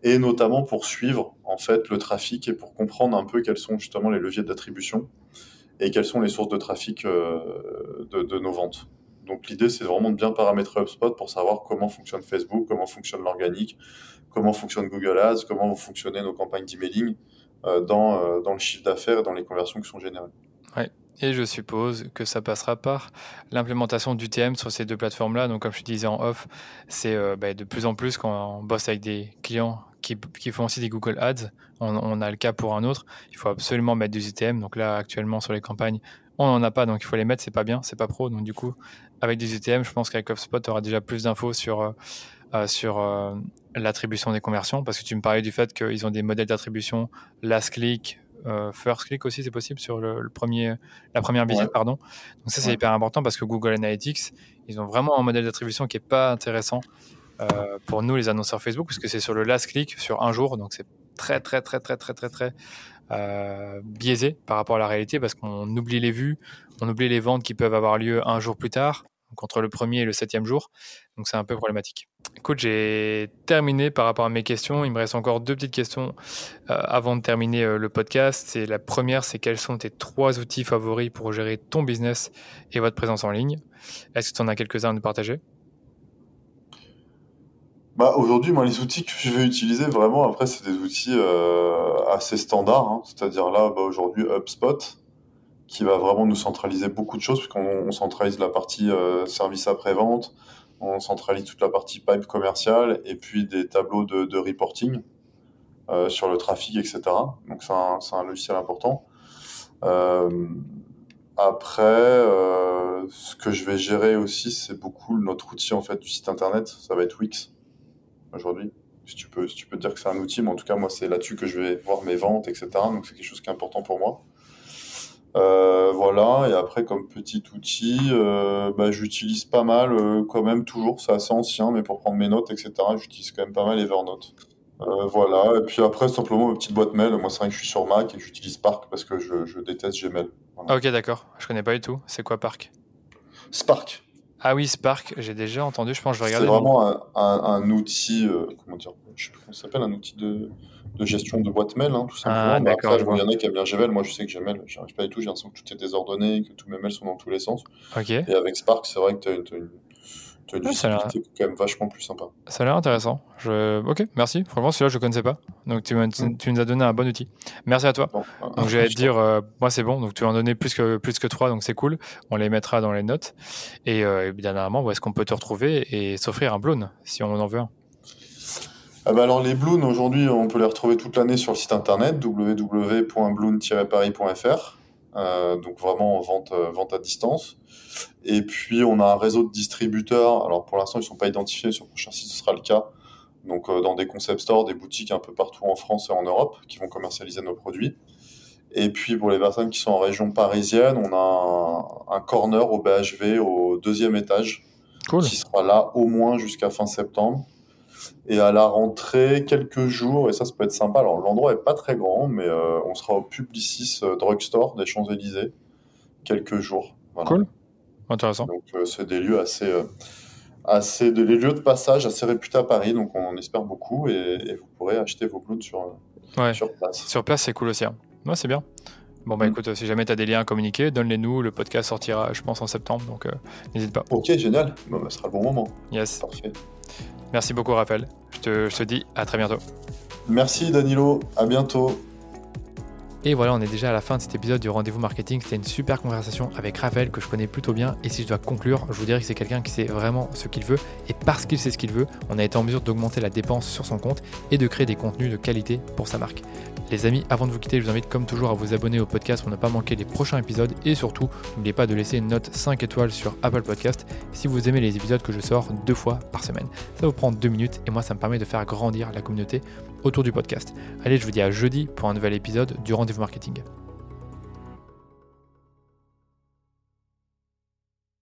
Et notamment pour suivre en fait le trafic et pour comprendre un peu quels sont justement les leviers d'attribution et quelles sont les sources de trafic euh, de, nos ventes. Donc l'idée c'est vraiment de bien paramétrer HubSpot pour savoir comment fonctionne Facebook, comment fonctionne l'organique, comment fonctionne Google Ads, comment vont fonctionner nos campagnes d'emailing euh, dans, euh, le chiffre d'affaires et dans les conversions qui sont générées. Ouais. Et je suppose que ça passera par l'implémentation d'UTM sur ces deux plateformes-là. Donc, comme je disais en off, c'est euh, bah, de plus en plus quand on bosse avec des clients qui, qui font aussi des Google Ads, on, a le cas pour un autre. Il faut absolument mettre des UTM. Donc là, actuellement, sur les campagnes, on n'en a pas, donc il faut les mettre. C'est pas bien, c'est pas pro. Donc du coup, avec des UTM, je pense qu'avec HubSpot, tu auras déjà plus d'infos sur, euh, euh, sur l'attribution des conversions. Parce que tu me parlais du fait qu'ils ont des modèles d'attribution last click, euh, first click aussi, c'est possible sur le, premier, la première visite, pardon. Donc ça, c'est hyper important parce que Google Analytics, ils ont vraiment un modèle d'attribution qui est pas intéressant euh, pour nous, les annonceurs Facebook, parce que c'est sur le last click sur un jour, donc c'est très, très, très, très, très, très, très euh, biaisé par rapport à la réalité parce qu'on oublie les vues, on oublie les ventes qui peuvent avoir lieu un jour plus tard donc entre le premier et le septième jour. Donc c'est un peu problématique. Écoute, j'ai terminé par rapport à mes questions. Il me reste encore deux petites questions euh, avant de terminer euh, le podcast. La première, c'est quels sont tes trois outils favoris pour gérer ton business et votre présence en ligne? Est-ce que tu en as quelques-uns à nous partager? Bah, Aujourd'hui, moi, les outils que je vais utiliser, vraiment, après, c'est des outils euh, assez standards. Hein. C'est-à-dire là, bah, aujourd'hui, HubSpot, qui va vraiment nous centraliser beaucoup de choses, puisqu'on centralise la partie euh, service après-vente, on centralise toute la partie pipe commerciale, et puis des tableaux de, reporting euh, sur le trafic, etc. Donc, c'est un, logiciel important. Euh, après, ce que je vais gérer aussi, c'est beaucoup notre outil en fait du site internet. Ça va être Wix aujourd'hui. Si tu peux, si tu peux dire que c'est un outil, mais en tout cas moi c'est là-dessus que je vais voir mes ventes, etc. Donc c'est quelque chose qui est important pour moi. Euh, voilà. Et après comme petit outil, euh, bah, j'utilise pas mal euh, quand même toujours. C'est assez ancien, mais pour prendre mes notes, etc. J'utilise quand même pas mal Evernote. Euh, voilà, et puis après, simplement, ma petite boîte mail. Moi, c'est vrai que je suis sur Mac et j'utilise Spark parce que je, je déteste Gmail. Voilà. Ok, d'accord. Je connais pas du tout. C'est quoi Spark? Spark. Ah oui, Spark, j'ai déjà entendu. Je pense que je vais regarder. C'est vraiment un, un, un, outil, euh, comment dire, je sais plus comment ça s'appelle, un outil de, de, gestion de boîte mail, hein, tout simplement. Ah, bah, d'accord. il y en a qui aiment bien Gmail. Moi, je sais que Gmail, j'y arrive pas du tout. J'ai l'impression que tout est désordonné, que tous mes mails sont dans tous les sens. Ok. Et avec Spark, c'est vrai que tu as, une tu Ouais, ça a visibilité quand même vachement plus sympa. Ça a l'air intéressant. Je... Ok, merci. Franchement, celui-là, je ne connaissais pas. Donc, tu, m'as- tu- Mm. tu nous as donné un bon outil. Merci à toi. Bon, Donc, j'allais te dire, euh, moi, c'est bon. Donc, tu en donné plus que, plus que trois, donc c'est cool. On les mettra dans les notes. Et, euh, et dernièrement, où est-ce qu'on peut te retrouver et s'offrir un blown si on en veut un? Ah bah alors les Bloons aujourd'hui on peut les retrouver toute l'année sur le site internet www.bloon-paris.fr euh, donc vraiment en vente, euh, vente à distance et puis on a un réseau de distributeurs alors pour l'instant ils sont pas identifiés sur le prochain site ce sera le cas donc euh, dans des concept stores des boutiques un peu partout en France et en Europe qui vont commercialiser nos produits et puis pour les personnes qui sont en région parisienne on a un, un corner au BHV au deuxième étage Cool. qui sera là au moins jusqu'à fin septembre. Et à la rentrée, quelques jours, et ça, ça peut être sympa. Alors, l'endroit est pas très grand, mais euh, on sera au Publicis euh, Drugstore des Champs-Élysées, quelques jours. Voilà. Cool. Intéressant. Donc, euh, c'est des lieux assez, euh, assez, des lieux de passage assez réputés à Paris, donc on en espère beaucoup, et, et vous pourrez acheter vos clowns sur, Ouais. sur place. Sur place, c'est cool aussi. hein. Ouais, c'est bien. Bon, bah Mm. écoute, si jamais tu as des liens à communiquer, donne-les nous. Le podcast sortira, je pense, en septembre. Donc, euh, n'hésite pas. Ok, génial. Bon, bah, ce sera le bon moment. Yes. Parfait. Merci beaucoup, Raphaël. Je te, je te dis à très bientôt. Merci, Danilo. À bientôt. Et voilà, on est déjà à la fin de cet épisode du rendez-vous marketing. C'était une super conversation avec Raphaël que je connais plutôt bien. Et si je dois conclure, je vous dirais que c'est quelqu'un qui sait vraiment ce qu'il veut. Et parce qu'il sait ce qu'il veut, on a été en mesure d'augmenter la dépense sur son compte et de créer des contenus de qualité pour sa marque. Les amis, avant de vous quitter, je vous invite comme toujours à vous abonner au podcast pour ne pas manquer les prochains épisodes. Et surtout, n'oubliez pas de laisser une note 5 étoiles sur Apple Podcast si vous aimez les épisodes que je sors deux fois par semaine. Ça vous prend deux minutes et moi ça me permet de faire grandir la communauté autour du podcast. Allez, je vous dis à jeudi pour un nouvel épisode du rendez-vous marketing.